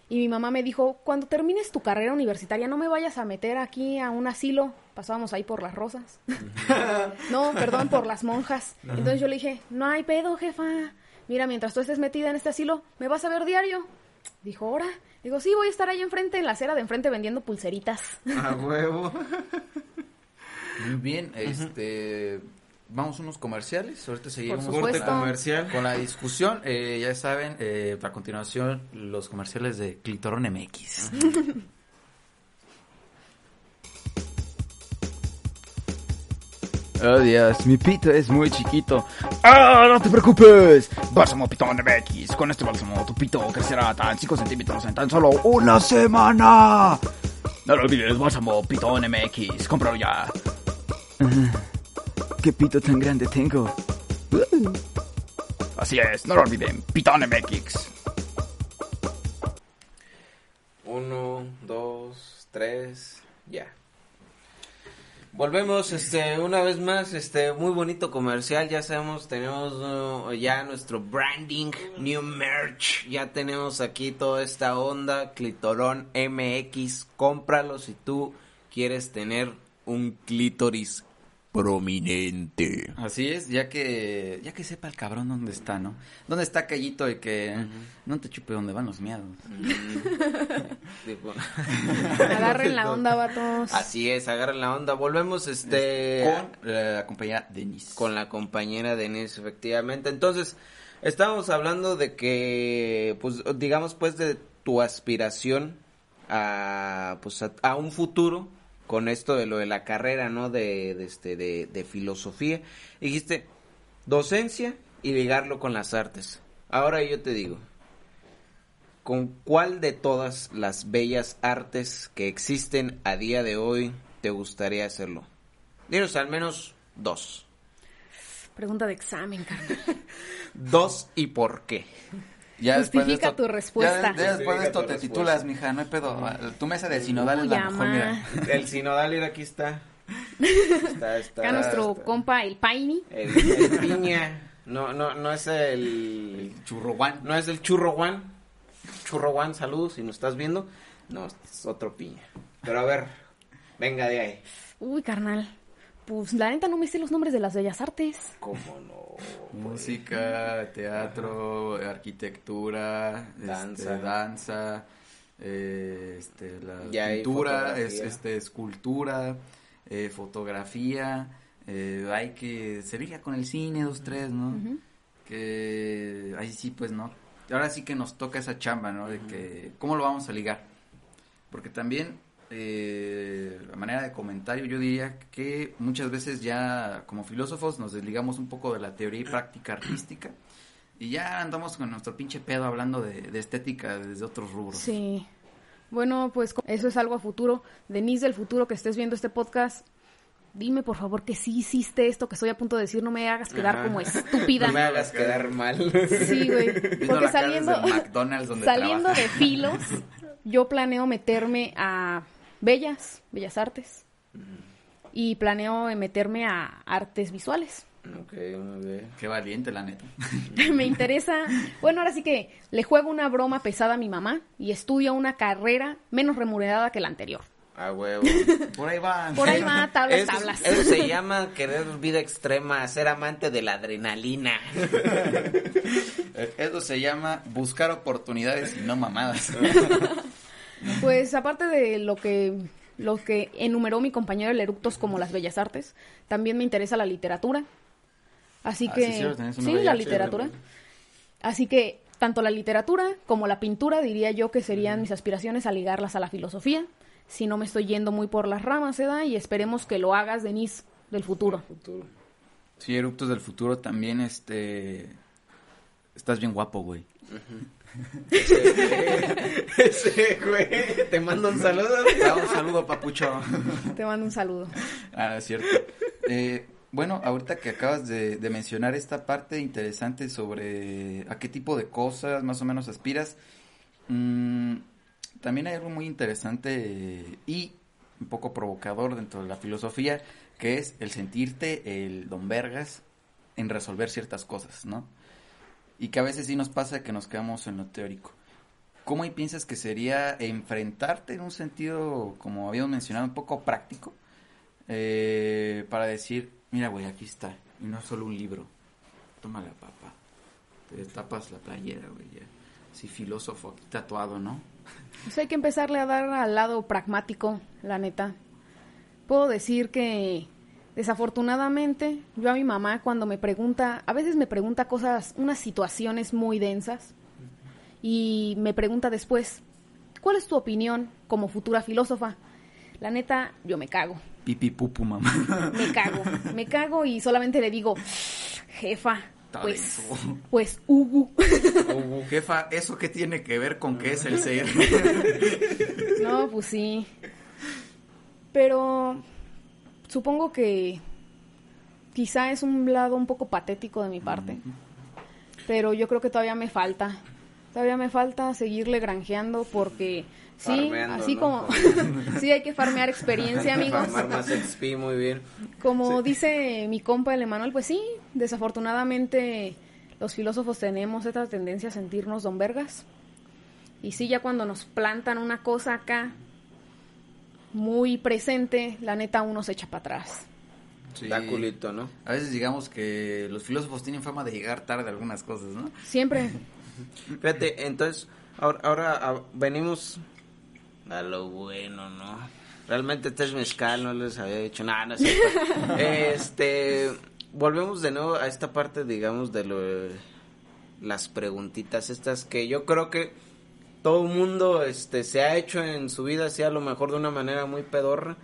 y mi mamá me dijo, cuando termines tu carrera universitaria, no me vayas a meter aquí a un asilo. Pasábamos ahí por las rosas. [laughs] no, perdón, por las [laughs] monjas. Entonces yo le dije, no hay pedo, jefa. Mira, mientras tú estés metida en este asilo, ¿me vas a ver diario? Dijo, ¿ahora? Digo, sí, voy a estar ahí enfrente, en la acera de enfrente, vendiendo pulseritas. A huevo. [laughs] Muy bien, este vamos a unos comerciales, ahorita seguimos Por Corte comercial. con la discusión, eh, ya saben, eh, a continuación los comerciales de Clitorón MX. [laughs] Oh Dios, mi pito es muy chiquito. ¡Ah, no te preocupes! Bálsamo Pitón MX. Con este bálsamo tu pito crecerá tan 5 centímetros en tan solo una semana. No lo olvides, bálsamo Pitón MX. Cómpralo ya. [laughs] ¿Qué pito tan grande tengo? Uh. Así es, no lo olviden, Pitón MX. Uno, dos, tres, ya. Volvemos, este, una vez más, este, muy bonito comercial, ya sabemos, tenemos uh, ya nuestro branding, new merch, ya tenemos aquí toda esta onda, Clitorón MX, cómpralo si tú quieres tener un clítoris prominente. Así es, ya que ya que sepa el cabrón dónde está, ¿no? ¿Dónde está Callito de que no te chupe donde van los miados? [laughs] Tipo, Agarren la onda, vatos. Así es, agarren la onda, volvemos, este... Con la compañera Denise. con la compañera Denise, efectivamente. Entonces, estábamos hablando de que, pues, digamos, pues, de tu aspiración a, pues, a, a un futuro con esto de lo de la carrera, ¿no? De, de este, de, de filosofía. Dijiste, docencia y ligarlo con las artes. Ahora yo te digo, ¿con cuál de todas las bellas artes que existen a día de hoy te gustaría hacerlo? Dinos al menos dos. Pregunta de examen, carnal. [laughs] Dos y por qué. Ya después de Justifica esto- tu respuesta. Ya, ya después de esto Justifica te respuesta. titulas, mija, no hay pedo. Tu mesa de sinodal es la mejor, mira. El sinodal, mira, aquí está. [laughs] Está, está. Acá nuestro está. compa, el Paini. El, el piña. No, no, no es el. Churro Juan. No es el churro Juan. Churro Juan, saludos si nos estás viendo. No, es otro piña. Pero a ver, venga de ahí. Uy, carnal. Pues la neta no me sé los nombres de las bellas artes. ¿Cómo no? [laughs] Música, teatro, arquitectura, Danza. danza, danza eh, este, la Ya pintura, es, este, escultura, eh, fotografía, eh, hay que se liga con el cine, dos, tres, ¿no? Que ahí sí, pues, ¿no? Ahora sí que nos toca esa chamba, ¿no? De que, ¿cómo lo vamos a ligar? Porque también, eh, a manera de comentario, yo diría que muchas veces ya como filósofos nos desligamos un poco de la teoría y práctica artística y ya andamos con nuestro pinche pedo hablando de, de estética desde otros rubros. Sí. Bueno, pues eso es algo a futuro. Denise del futuro que estés viendo este podcast, dime por favor que sí hiciste esto que estoy a punto de decir, no me hagas quedar Ajá. como estúpida. [laughs] No me hagas quedar mal. Sí, güey. Porque saliendo, McDonald's donde saliendo de filos, yo planeo meterme a bellas, bellas artes. Y planeo meterme a artes visuales. Ok, muy bien. Qué valiente, la neta. [laughs] me interesa. Bueno, ahora sí que le juego una broma pesada a mi mamá y estudio una carrera menos remunerada que la anterior. A huevo. [laughs] Por ahí van. Por ahí va, tablas, Eso, tablas. eso se llama querer vida extrema, ser amante de la adrenalina. [laughs] Eso se llama buscar oportunidades y no mamadas. Pues aparte de lo que lo que enumeró mi compañero el eructos como las bellas artes, también me interesa la literatura. Así Ah, que sí, cierto, sí, la literatura. Así que tanto la literatura como la pintura diría yo que serían mis aspiraciones a ligarlas a la filosofía, si no me estoy yendo muy por las ramas, ¿verdad? Y esperemos que lo hagas, Denise, del futuro. Futuro. Sí, Eructos del Futuro también, este... Estás bien guapo, güey. Ese güey, te mando un saludo. Ah, un saludo, papucho. Te mando un saludo. Ah, es cierto. Eh, bueno, ahorita que acabas de, de mencionar esta parte interesante sobre a qué tipo de cosas más o menos aspiras, mm, también hay algo muy interesante y un poco provocador dentro de la filosofía, que es el sentirte el don vergas en resolver ciertas cosas, ¿no? Y que a veces sí nos pasa que nos quedamos en lo teórico. ¿Cómo ahí piensas que sería enfrentarte en un sentido, como habíamos mencionado, un poco práctico? eh, para decir, mira, güey, aquí está. Y no es solo un libro. Tómala, papá. Te tapas la playera, güey, ya. Sí, filósofo aquí tatuado, ¿no? Pues hay que empezarle a dar al lado pragmático, la neta. Puedo decir que desafortunadamente yo a mi mamá cuando me pregunta, a veces me pregunta cosas, unas situaciones muy densas y me pregunta después, ¿cuál es tu opinión como futura filósofa? La neta, yo me cago, Pipi pupu, mamá. me cago, me cago y solamente le digo, jefa, pues, pues, Ugu. Jefa, ¿eso qué tiene que ver con qué es el ser? [laughs] No, pues sí. Pero supongo que quizá es un lado un poco patético de mi parte. Pero yo creo que todavía me falta. Todavía me falta seguirle granjeando porque sí, Farmeando, así ¿no? como [laughs] sí hay que farmear experiencia, [laughs] amigos. Farmar más XP, muy bien. Como dice mi compa el Emanuel, pues sí, desafortunadamente los filósofos tenemos esta tendencia a sentirnos don vergas. Y sí, ya cuando nos plantan una cosa acá muy presente, la neta uno se echa para atrás. Sí. Da culito, ¿no? A veces digamos que los filósofos tienen fama de llegar tarde a algunas cosas, ¿no? Siempre, [laughs] Fíjate, entonces, ahora, ahora ah, venimos a lo bueno, ¿no? Realmente este es mezcal, no les había dicho nada, no es cierto. [laughs] Este, volvemos de nuevo a esta parte, digamos, de lo, las preguntitas estas que yo creo que todo el mundo, este, se ha hecho en su vida, así a lo mejor de una manera muy pedorra,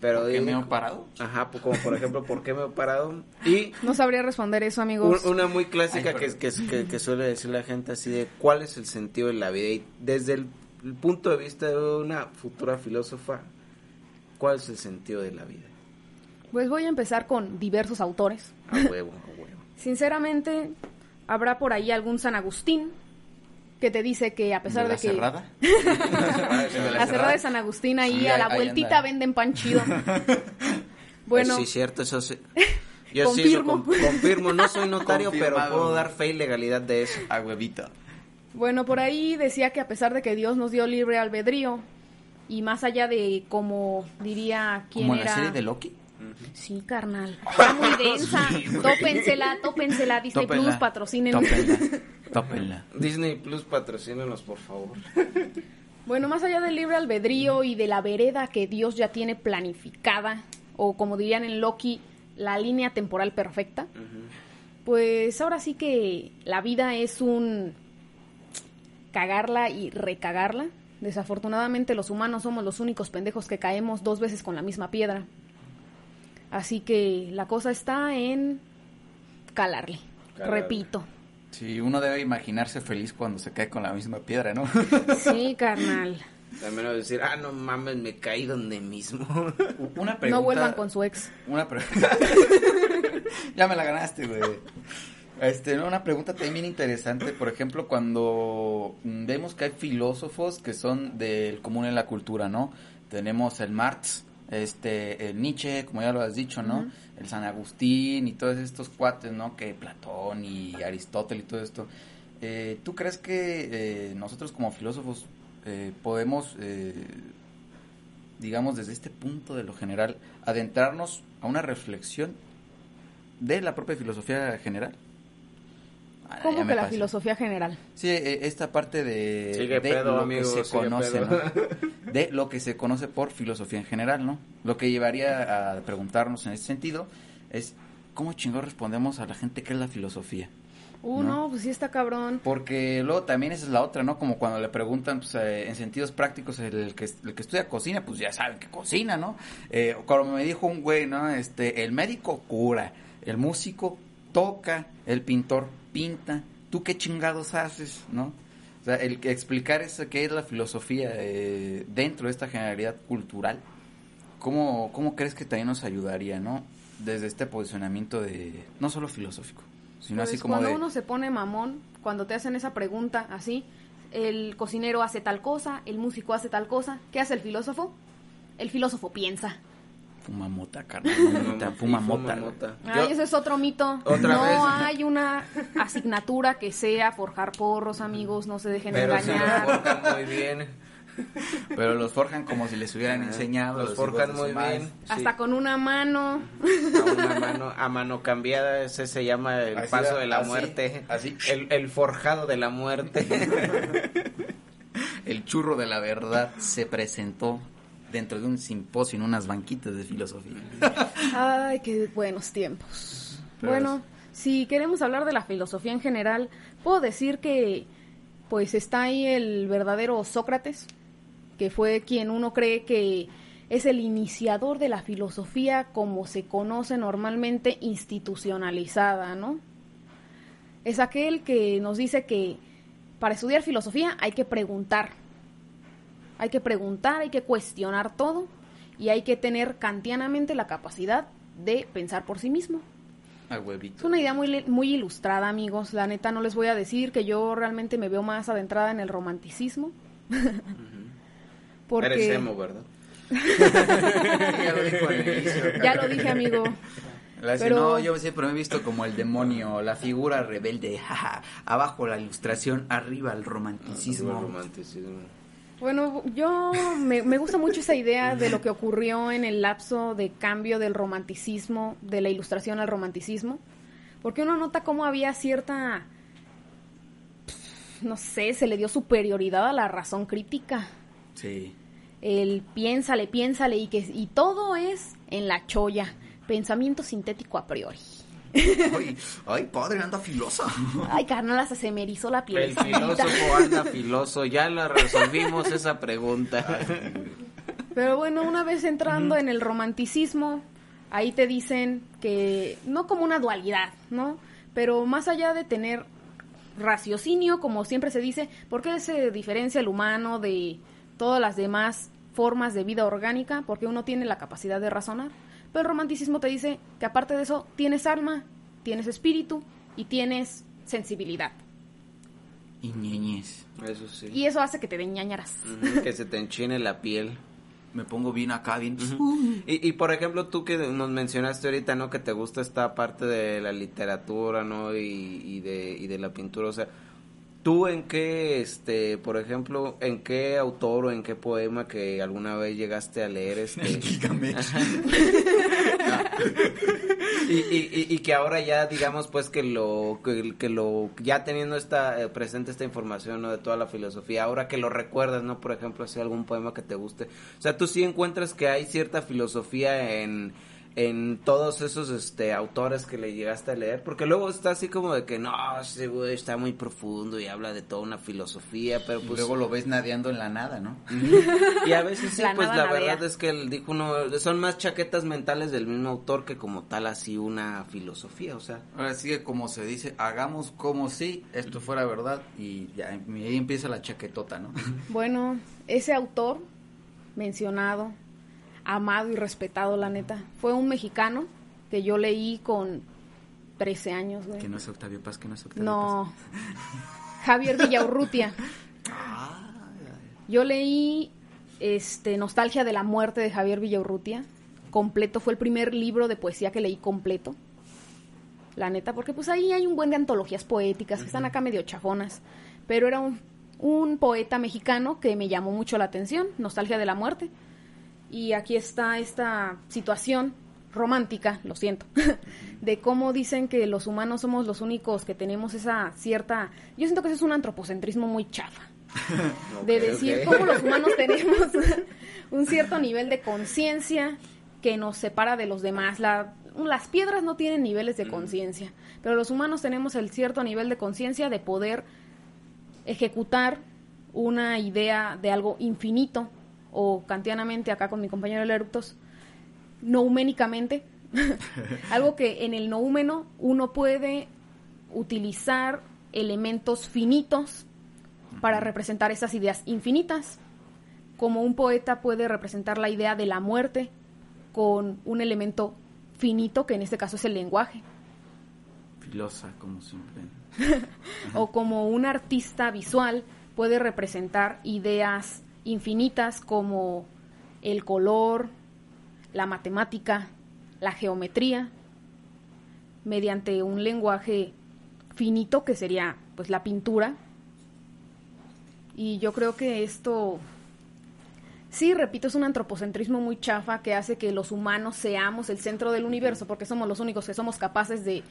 pero ¿Por qué digo- me he parado? Ajá, pues, como por ejemplo, ¿por qué me he parado? Y no sabría responder eso, amigos. un- una muy clásica Ay, que, perdón. que, que, que suele decir la gente así de cuál es el sentido de la vida y desde el, el punto de vista de una futura filósofa, ¿cuál es el sentido de la vida? Pues voy a empezar con diversos autores. A huevo, a huevo. [laughs] Sinceramente, habrá por ahí algún San Agustín que te dice que a pesar de, la que [laughs] cerrada? la cerrada de San Agustín ahí Sí, a la ahí vueltita anda. venden pan chido. [laughs] [laughs] Bueno, sí, cierto, eso sí. Yo sí eso Confirmo. con- confirmo, no soy notario, pero Confirmado. puedo dar fe y legalidad de eso. A huevito. bueno, por ahí decía que a pesar de que Dios nos dio libre albedrío y más allá de como diría quién ¿Como era la serie de Loki? Sí, carnal. Está muy densa. Tópensela, tópensela. Disney Tópenla. Plus, patrocinen. Tópenla. Tópenla. Disney Plus, patrocínanos, por favor. Bueno, más allá del libre albedrío y de la vereda que Dios ya tiene planificada, o como dirían en Loki, la línea temporal perfecta, pues ahora sí que la vida es un cagarla y recagarla. Desafortunadamente los humanos somos los únicos pendejos que caemos dos veces con la misma piedra. Así que la cosa está en calarle. Calarle. Repito. Sí, uno debe imaginarse feliz cuando se cae con la misma piedra, ¿no? [laughs] Sí, carnal. También voy a decir, ah, no mames, me caí donde mismo. Una pregunta. No vuelvan con su ex. Una pregunta. [laughs] ya me la ganaste, güey. Este, no, una pregunta también bien interesante, por ejemplo, cuando mm, vemos que hay filósofos que son del común en la cultura, ¿no? Tenemos el Marx, Este, el Nietzsche, como ya lo has dicho, ¿no? El San Agustín y todos estos cuates, ¿no? Que Platón y Aristóteles y todo esto. Eh, ¿Tú crees que eh, nosotros como filósofos eh, podemos, eh, digamos, desde este punto de lo general, adentrarnos a una reflexión de la propia filosofía general? Ah, ¿Cómo que la pasé. filosofía general? Sí, eh, esta parte de, Sigue de pedo, lo amigo, que se conoce. ¿no? [laughs] De lo que se conoce por filosofía en general, ¿no? Lo que llevaría a preguntarnos en ese sentido es cómo chingón respondemos a la gente que es la filosofía. Uh, ¿No? no, pues sí está cabrón. Porque luego también esa es la otra, ¿no? Como cuando le preguntan, pues, eh, en sentidos prácticos, el que, el que estudia cocina, pues ya saben que cocina, ¿no? Eh, como me dijo un güey, ¿no? Este, el médico cura, el músico toca, el pintor pinta, ¿tú qué chingados haces, no? O sea, el que explicar eso, qué es la filosofía eh, dentro de esta generalidad cultural, ¿cómo, ¿cómo crees que también nos ayudaría, no? Desde este posicionamiento de, no solo filosófico, sino Pues así como cuando de... uno se pone mamón, cuando te hacen esa pregunta así, el cocinero hace tal cosa, el músico hace tal cosa, ¿qué hace el filósofo? El filósofo piensa. Fuma mota, carnal. Mota, Sí, fuma mota. Ay, ese es otro mito. Otra no vez. hay una asignatura que sea forjar porros, amigos, no se dejen Pero engañar. forjan muy bien. Pero los forjan como si les hubieran enseñado. Los forjan muy bien. Hasta sí. con una mano. A una mano, a mano cambiada, ese se llama el Así paso de la así, muerte. así. El, el forjado de la muerte. [laughs] El churro de la verdad se presentó dentro de un simposio en unas banquitas de filosofía. Ay, qué buenos tiempos. Pero bueno, si queremos hablar de la filosofía en general, puedo decir que pues está ahí el verdadero Sócrates, que fue quien uno cree que es el iniciador de la filosofía como se conoce normalmente institucionalizada, ¿no? Es aquel que nos dice que para estudiar filosofía hay que preguntar. Hay que preguntar, hay que cuestionar todo y hay que tener kantianamente la capacidad de pensar por sí mismo. Es una idea muy, li- muy ilustrada, amigos. La neta, no les voy a decir que yo realmente me veo más adentrada en el romanticismo. [laughs] Porque Eres emo, ¿verdad? [laughs] [laughs] ya lo dijo al inicio. ya lo dije, amigo. La Pero- No, yo siempre me he visto como el demonio, la figura rebelde. jaja. Abajo la ilustración, arriba el romanticismo. El romanticismo. Bueno, yo me, me gusta mucho esa idea de lo que ocurrió en el lapso de cambio del romanticismo, de la ilustración al romanticismo, porque uno nota cómo había cierta, no sé, se le dio superioridad a la razón crítica. Sí. El piénsale, piénsale y que y todo es en la cholla, pensamiento sintético a priori. Ay, ay, padre, anda filosa. Ay, carnal, hasta se me erizó la piel. El filósofo anda filoso. Ya la resolvimos esa pregunta. Pero bueno, una vez entrando en el romanticismo, ahí te dicen que no como una dualidad, ¿no? Pero más allá de tener raciocinio, como siempre se dice, ¿por qué se diferencia el humano de todas las demás formas de vida orgánica? Porque uno tiene la capacidad de razonar. Pero el romanticismo te dice que aparte de eso, tienes alma, tienes espíritu y tienes sensibilidad. Y ñeñez. Eso sí. Y eso hace que te den ñañaras. Que se te enchine la piel. Me pongo bien acá, bien. Y, y por ejemplo, tú que nos mencionaste ahorita, ¿no? Que te gusta esta parte de la literatura, ¿no? Y, y de, y de la pintura, o sea, ¿tú en qué, este, por ejemplo, en qué autor o en qué poema que alguna vez llegaste a leer, [laughs] este... Gilgamesh. y, y, y- y que ahora ya digamos pues que lo que, que lo ya teniendo esta eh, presente esta información ¿no? de toda la filosofía ahora que lo recuerdas no por ejemplo si algún poema que te guste o sea tú sí encuentras que hay cierta filosofía en en todos esos este autores que le llegaste a leer porque luego está así como de que no ese güey está muy profundo y habla de toda una filosofía pero Y pues luego lo ves nadeando en la nada, ¿no? y a veces sí, La pues la verdad es que él dijo uno, son más chaquetas mentales del mismo autor que como tal así una filosofía, o sea. Ahora sí que como se dice, hagamos como si esto fuera verdad y ya y ahí empieza la chaquetota, ¿no? Bueno, ese autor mencionado, amado y respetado, la neta, fue un mexicano que yo leí con 13 años, güey. que no es Octavio Paz, que no es Octavio No. Javier Villaurrutia. Paz. Yo leí este Nostalgia de la muerte de Javier Villaurrutia, completo, fue el primer libro de poesía que leí completo. La neta, porque pues ahí hay un buen de antologías poéticas que están acá medio chafonas, pero era un, un poeta mexicano que me llamó mucho la atención, Nostalgia de la muerte. Y aquí está esta situación romántica, lo siento, [laughs] de cómo dicen que los humanos somos los únicos que tenemos esa cierta... Yo siento que eso es un antropocentrismo muy chafa. [laughs] de decir cómo los humanos tenemos [laughs] un cierto nivel de conciencia que nos separa de los demás. La- las piedras no tienen niveles de conciencia, pero los humanos tenemos el cierto nivel de conciencia de poder ejecutar una idea de algo infinito o kantianamente acá con mi compañero el eructos nouménicamente [laughs] algo que en el noúmeno uno puede utilizar elementos finitos para representar esas ideas infinitas como un poeta puede representar la idea de la muerte con un elemento finito que en este caso es el lenguaje Filosa, como siempre. [laughs] o como un artista visual puede representar ideas infinitas como el color, la matemática, la geometría, mediante un lenguaje finito que sería pues la pintura. Y yo creo que esto sí, repito, es un antropocentrismo muy chafa que hace que los humanos seamos el centro del universo porque somos los únicos que somos capaces de,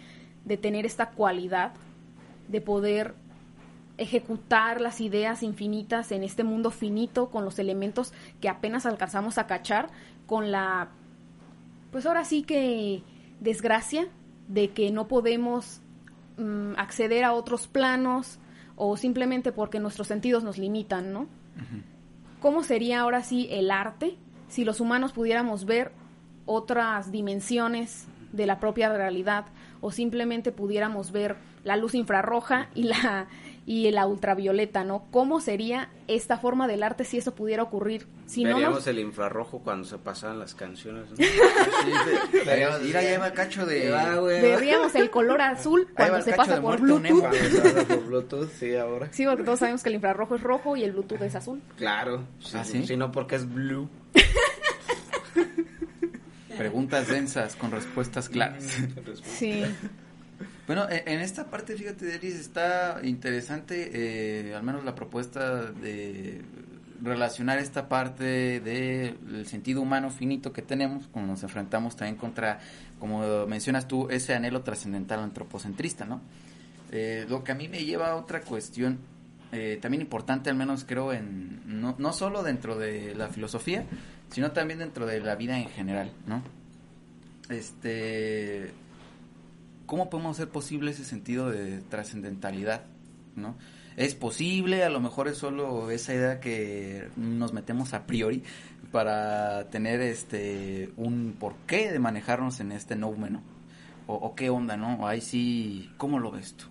de tener esta cualidad de poder ejecutar las ideas infinitas en este mundo finito con los elementos que apenas alcanzamos a cachar con la pues ahora sí que desgracia de que no podemos mm, acceder a otros planos o simplemente porque nuestros sentidos nos limitan, ¿no? ¿Cómo sería ahora sí el arte si los humanos pudiéramos ver otras dimensiones de la propia realidad o simplemente pudiéramos ver la luz infrarroja y la y la ultravioleta, ¿no? ¿Cómo sería esta forma del arte si eso pudiera ocurrir? Si no Veríamos nos- el infrarrojo cuando se pasaban las canciones. ¿no? [laughs] Mira, ya va el cacho de... Va, güey, va. veríamos el color azul cuando el se pasa por Bluetooth. Por Bluetooth, sí, ahora. Sí, porque todos sabemos que el infrarrojo es rojo y el Bluetooth es azul. Claro. Sí, ¿Ah, sí? Si no, porque es blue. [laughs] Preguntas densas con respuestas claras. [laughs] Sí. Bueno, e- en esta parte, fíjate, Delis, está interesante, eh, al menos la propuesta de relacionar esta parte del sentido humano finito que tenemos, cuando nos enfrentamos también contra, como mencionas tú, ese anhelo trascendental antropocentrista, ¿no? Eh, lo que a mí me lleva a otra cuestión, eh, también importante, al menos creo, en no, no solo dentro de la filosofía, sino también dentro de la vida en general, ¿no? Este, ¿cómo podemos hacer posible ese sentido de trascendentalidad? ¿no? Es posible, a lo mejor es solo esa idea que nos metemos a priori para tener este un porqué de manejarnos en este noumeno. O, o qué onda, ¿no? Ahí sí, ¿cómo lo ves tú?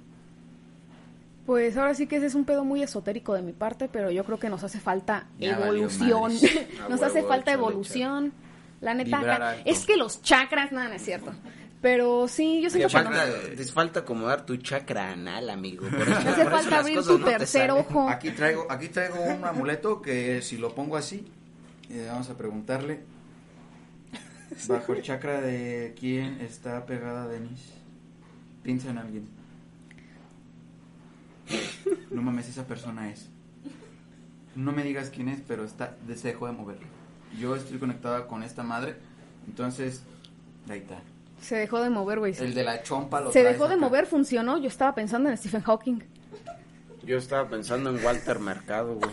Pues ahora sí que ese es un pedo muy esotérico de mi parte, pero yo creo que nos hace falta Ya evolución. [laughs] nos huevo, hace falta evolución. La neta, es que los chakras, nada, no es cierto. Pero sí, yo Te siento que no. falta, te falta acomodar tu chakra anal, amigo. Por [laughs] eso, Te hace por falta abrir tu no te tercer ojo. Aquí traigo, aquí traigo un amuleto que si lo pongo así, eh, vamos a preguntarle bajo el chakra de quién está pegada Denise. Piensa en alguien. No mames, esa persona es. No me digas quién es, pero está, se dejó de mover. Yo estoy conectada con esta madre, entonces, ahí está. Se dejó de mover, güey. El de la chompa lo Se dejó de acá. mover, funcionó. Yo estaba pensando en Stephen Hawking. Yo estaba pensando en Walter Mercado, güey.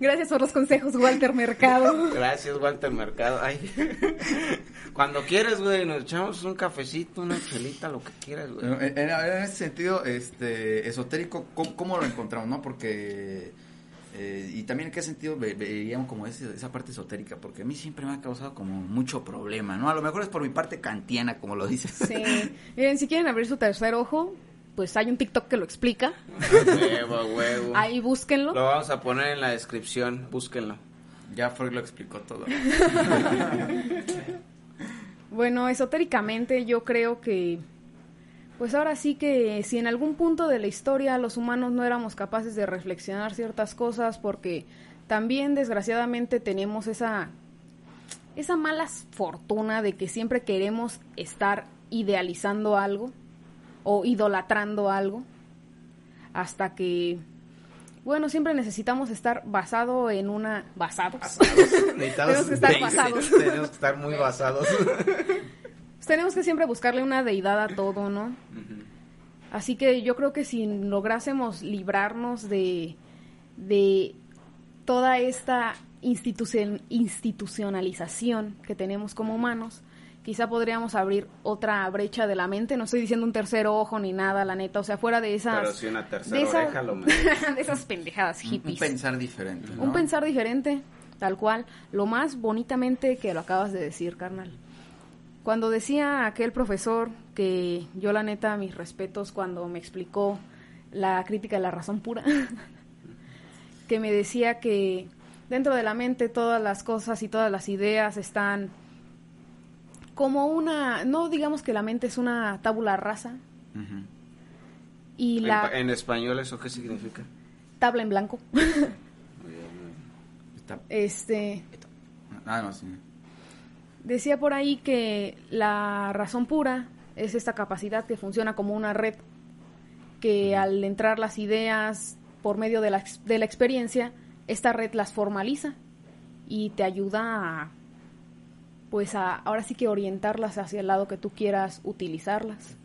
Gracias por los consejos, Walter Mercado. [laughs] Gracias, Walter Mercado. Ay. [laughs] Cuando quieras, güey, nos echamos un cafecito, una chelita, lo que quieras, güey. En, en- en ese sentido, este, esotérico, ¿cómo, cómo lo encontramos, no? Porque, eh, y también en qué sentido ve- veríamos como ese- esa parte esotérica, porque a mí siempre me ha causado como mucho problema, ¿no? A lo mejor es por mi parte kantiana, como lo dices. Sí. [laughs] Miren, si quieren abrir su tercer ojo, pues hay un TikTok que lo explica. Huevo, huevo. Ahí búsquenlo. Lo vamos a poner en la descripción, búsquenlo. Ya Freud lo explicó todo. [laughs] Bueno, esotéricamente yo creo que, pues ahora sí que si en algún punto de la historia los humanos no éramos capaces de reflexionar ciertas cosas porque también desgraciadamente tenemos esa esa mala fortuna de que siempre queremos estar idealizando algo o idolatrando algo hasta que bueno, siempre necesitamos estar basado en una basados. [laughs] Necesitamos Tenemos que estar basados. [laughs] Tenemos que estar muy basados. Pues tenemos que siempre buscarle una deidad a todo, ¿no? Así que yo creo que si lográsemos librarnos de, de toda esta institucion- institucionalización que tenemos como humanos, quizá podríamos abrir otra brecha de la mente. No estoy diciendo un tercer ojo ni nada, la neta. O sea, fuera de esas... Pero si una tercera de esas- oreja lo [laughs] de esas pendejadas Un- Un hippies. pensar diferente, ¿no? Un pensar diferente, tal cual. Lo más bonitamente que lo acabas de decir, carnal. Cuando decía aquel profesor que yo la neta mis respetos cuando me explicó la crítica de la razón pura, [laughs] que me decía que dentro de la mente todas las cosas y todas las ideas están como una, no digamos que la mente es una tabula rasa y En, la pa- en español, ¿eso qué significa? tabla en blanco. Este, Ah, no, sí. Decía por ahí que la razón pura es esta capacidad que funciona como una red, que al entrar las ideas por medio de la, de la experiencia, esta red las formaliza y te ayuda a, pues a, ahora sí que orientarlas hacia el lado que tú quieras utilizarlas.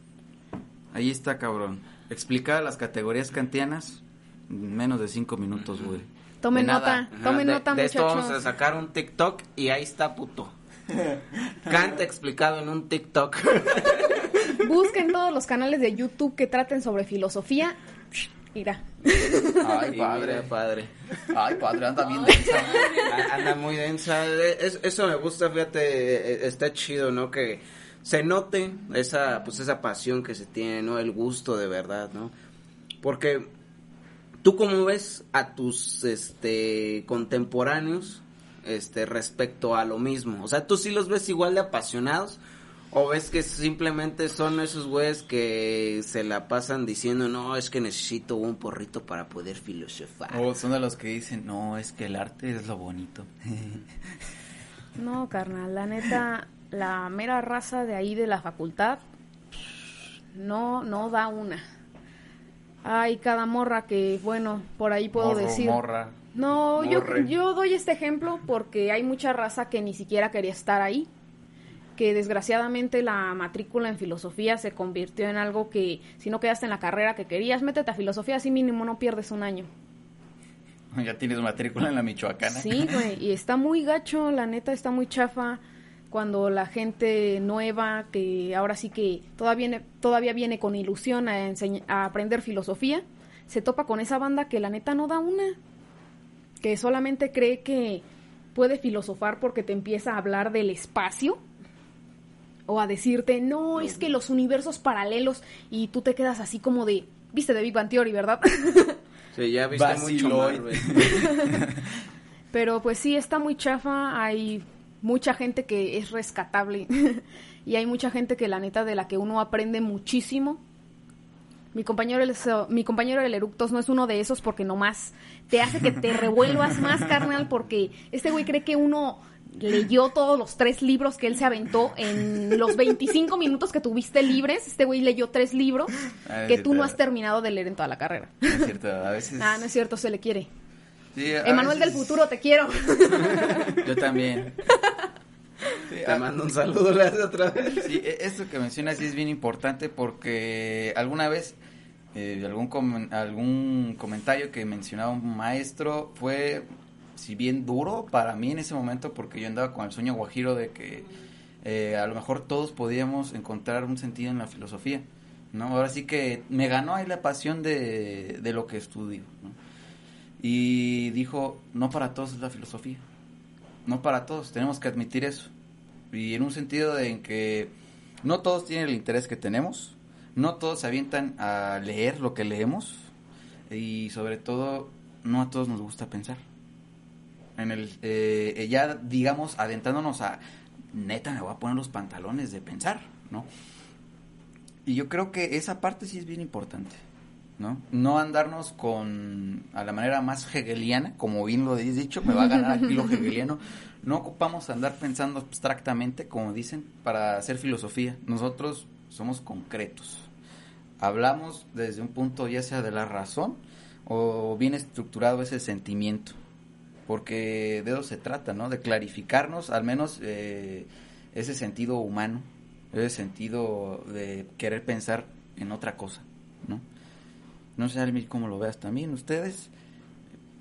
Ahí está, cabrón. Explicar las categorías kantianas en menos de cinco minutos, güey. Tomen nada. nota, tomen de, nota de esto muchachos. vamos a sacar un TikTok y ahí está puto. [laughs] Kant explicado en un TikTok. [laughs] Busquen todos los canales de YouTube que traten sobre filosofía. Mira, Ay, padre. mira, padre. Ay, padre, anda bien densa. Anda muy densa. Es- eso me gusta, fíjate, eh, está chido, ¿no? Que se note esa, pues esa pasión que se tiene, ¿no? El gusto de verdad, ¿no? Porque tú cómo ves a tus, este, contemporáneos, este, respecto a lo mismo. O sea, tú sí los ves igual de apasionados. ¿O ves que simplemente son esos güeyes que se la pasan diciendo, no, es que necesito un porrito para poder filosofar? O son de los que dicen, no, es que el arte es lo bonito. No, carnal, la neta, la mera raza de ahí de la facultad no, no da una. Hay cada morra que, bueno, por ahí puedo Morro, decir. morra. No, yo, yo doy este ejemplo porque hay mucha raza que ni siquiera quería estar ahí. Que desgraciadamente la matrícula en filosofía se convirtió en algo que si no quedaste en la carrera que querías, métete a filosofía, así mínimo no pierdes un año. Ya tienes matrícula en la Michoacana. Sí, güey, y está muy gacho, la neta está muy chafa cuando la gente nueva, que ahora sí que todavía viene, todavía viene con ilusión a, a aprender filosofía, se topa con esa banda que la neta no da una, que solamente cree que puede filosofar porque te empieza a hablar del espacio o a decirte, no, es que los universos paralelos y tú te quedas así como de, viste de Big Bang Theory, ¿verdad? [laughs] Sí, ya viste mucho. [laughs] Pero pues sí, está muy chafa, hay mucha gente que es rescatable [laughs] y hay mucha gente que la neta de la que uno aprende muchísimo. Mi compañero, el, mi compañero el Eructos no es uno de esos porque nomás te hace que te revuelvas más, carnal, porque este güey cree que uno leyó todos los tres libros que él se aventó en los 25 minutos que tuviste libres. Este güey leyó tres libros Ah, que tú cierto. no has terminado de leer en toda la carrera. No es cierto, a veces... Ah, no es cierto, se le quiere. Sí, Emanuel del futuro, te quiero. Yo también. Sí, Te mando un saludo, le hace otra vez. Sí, e- esto que mencionas sí es bien importante porque alguna vez eh, algún comen- algún comentario que mencionaba un maestro fue si bien duro para mí en ese momento porque yo andaba con el sueño guajiro de que eh, a lo mejor todos podíamos encontrar un sentido en la filosofía, ¿no? Ahora sí que me ganó ahí la pasión de, de lo que estudio. Y dijo, no para todos es la filosofía, no para todos, tenemos que admitir eso. Y en un sentido de en que no todos tienen el interés que tenemos, no todos se avientan a leer lo que leemos y sobre todo no a todos nos gusta pensar. En el eh, ya digamos adentrándonos a neta me voy a poner los pantalones de pensar, ¿no? Y yo creo que esa parte sí es bien importante. ¿no? No andarnos con, a la manera más hegeliana, como bien lo habéis dicho, me va a ganar aquí lo [laughs] hegeliano. No ocupamos andar pensando abstractamente, como dicen, para hacer filosofía. Nosotros somos concretos. Hablamos desde un punto ya sea de la razón o bien estructurado ese sentimiento. Porque de eso se trata, ¿no? De clarificarnos al menos eh, ese sentido humano, ese sentido de querer pensar en otra cosa, ¿no? No sé, Almi, cómo lo veas también ustedes.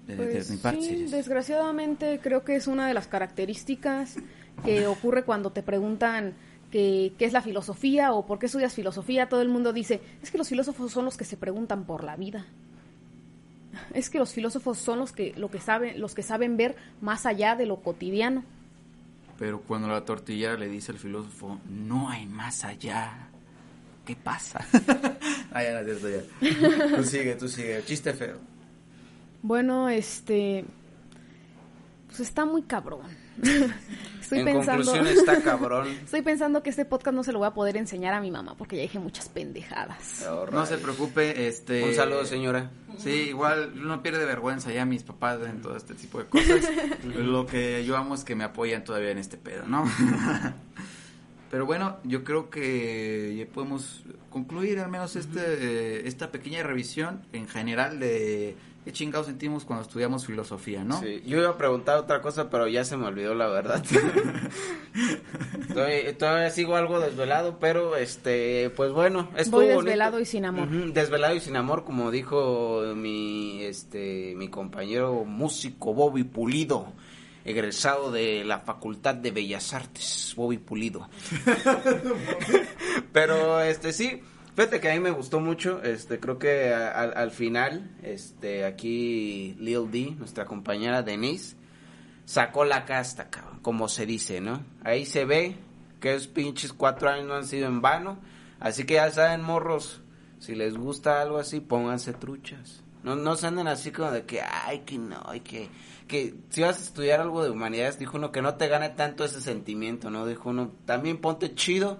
Eh, de Pues mi parte, sí. desgraciadamente creo que es una de las características que ocurre cuando te preguntan que- qué es la filosofía o por qué estudias filosofía. Todo el mundo dice, es que los filósofos son los que se preguntan por la vida. [laughs] Es que los filósofos son los que, lo que saben, los que saben ver más allá de lo cotidiano. Pero cuando la tortillera le dice al filósofo, no hay más allá, ¿qué pasa? [laughs] ah, ya no cierto, ya. Tú sigue, tú sigue. Chiste feo. Bueno, este, pues está muy cabrón. [laughs] Estoy en pensando, conclusión está [laughs] cabrón. estoy pensando que este podcast no se lo voy a poder enseñar a mi mamá porque ya dije muchas pendejadas. No se preocupe, este... Un saludo, señora. Sí, igual no pierde vergüenza ya mis papás en todo este tipo de cosas. [laughs] Lo que yo amo es que me apoyan todavía en este pedo, ¿no? Pero bueno, yo creo que ya podemos concluir al menos este, eh, esta pequeña revisión en general de qué chingados sentimos cuando estudiamos filosofía, ¿no? Sí, yo iba a preguntar otra cosa, pero ya se me olvidó la verdad. [laughs] Estoy- todavía sigo algo desvelado, pero este, pues bueno, estuvo Voy bonito. desvelado y sin amor. Desvelado y sin amor, como dijo mi, este, mi compañero músico Bobby Pulido, egresado de la Facultad de Bellas Artes, Bobby Pulido. [laughs] [laughs] Pero este sí, fíjate que a mí me gustó mucho, este creo que a- al, al final, este aquí Lil D, nuestra compañera Denise, sacó la casta, como se dice, ¿no? Ahí se ve que esos pinches cuatro años no han sido en vano, así que ya saben, morros, si les gusta algo así, pónganse truchas. No, no se anden así como de que, ay, que no, ay, que, que si vas a estudiar algo de humanidades, dijo uno que no te gane tanto ese sentimiento, ¿no? Dijo uno, también ponte chido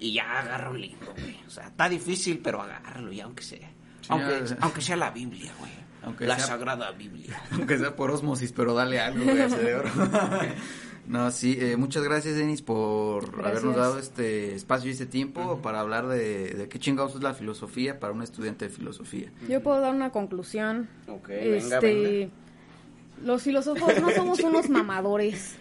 y ya agarra un libro, güey. O sea, está difícil, pero agárralo ya, aunque sea. aunque, ya. aunque sea la Biblia, güey. Aunque la sea- Sagrada Biblia. [laughs] Aunque sea por osmosis, pero dale algo, güey, al cerebro. [laughs] No, sí, eh, muchas gracias, Denis, por Gracias. habernos dado este espacio y este tiempo para hablar de, de qué chingados es la filosofía para un estudiante de filosofía. Yo puedo dar una conclusión. Ok, venga, este, venga. los filósofos no somos [laughs] unos mamadores.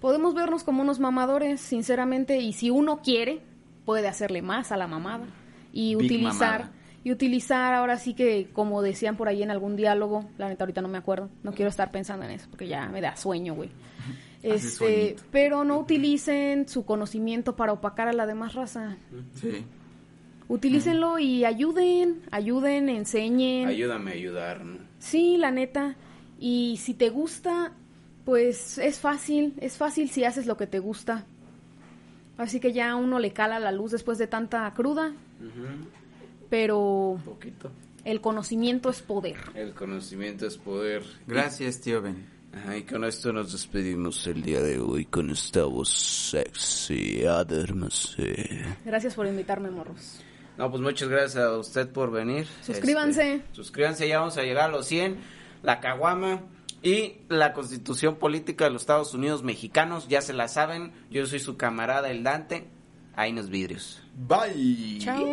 Podemos vernos como unos mamadores, sinceramente, y si uno quiere, puede hacerle más a la mamada y Big utilizar mamada. y utilizar ahora sí que como decían por ahí en algún diálogo, la neta ahorita no me acuerdo, no quiero estar pensando en eso porque ya me da sueño, güey. Este, pero no utilicen su conocimiento para opacar a la demás raza. Sí. Utilícenlo y ayuden, ayuden, enseñen. Ayúdame a ayudar, ¿no? Sí, la neta. Y si te gusta, pues es fácil, es fácil si haces lo que te gusta. Así que ya a uno le cala la luz después de tanta cruda, Ujú, pero Un poquito. el conocimiento es poder. El conocimiento es poder. Gracias, tío Ben. Ajá, y con esto nos despedimos el día de hoy con esta voz sexy. Adérmase. Gracias por invitarme, morros. No, pues muchas gracias a usted por venir. Suscríbanse. Este, suscríbanse, ya vamos a llegar a los 100. La caguama y la constitución política de los Estados Unidos mexicanos, ya se la saben. Yo soy su camarada, el Dante. Ahí nos vidrios. Bye. Chao.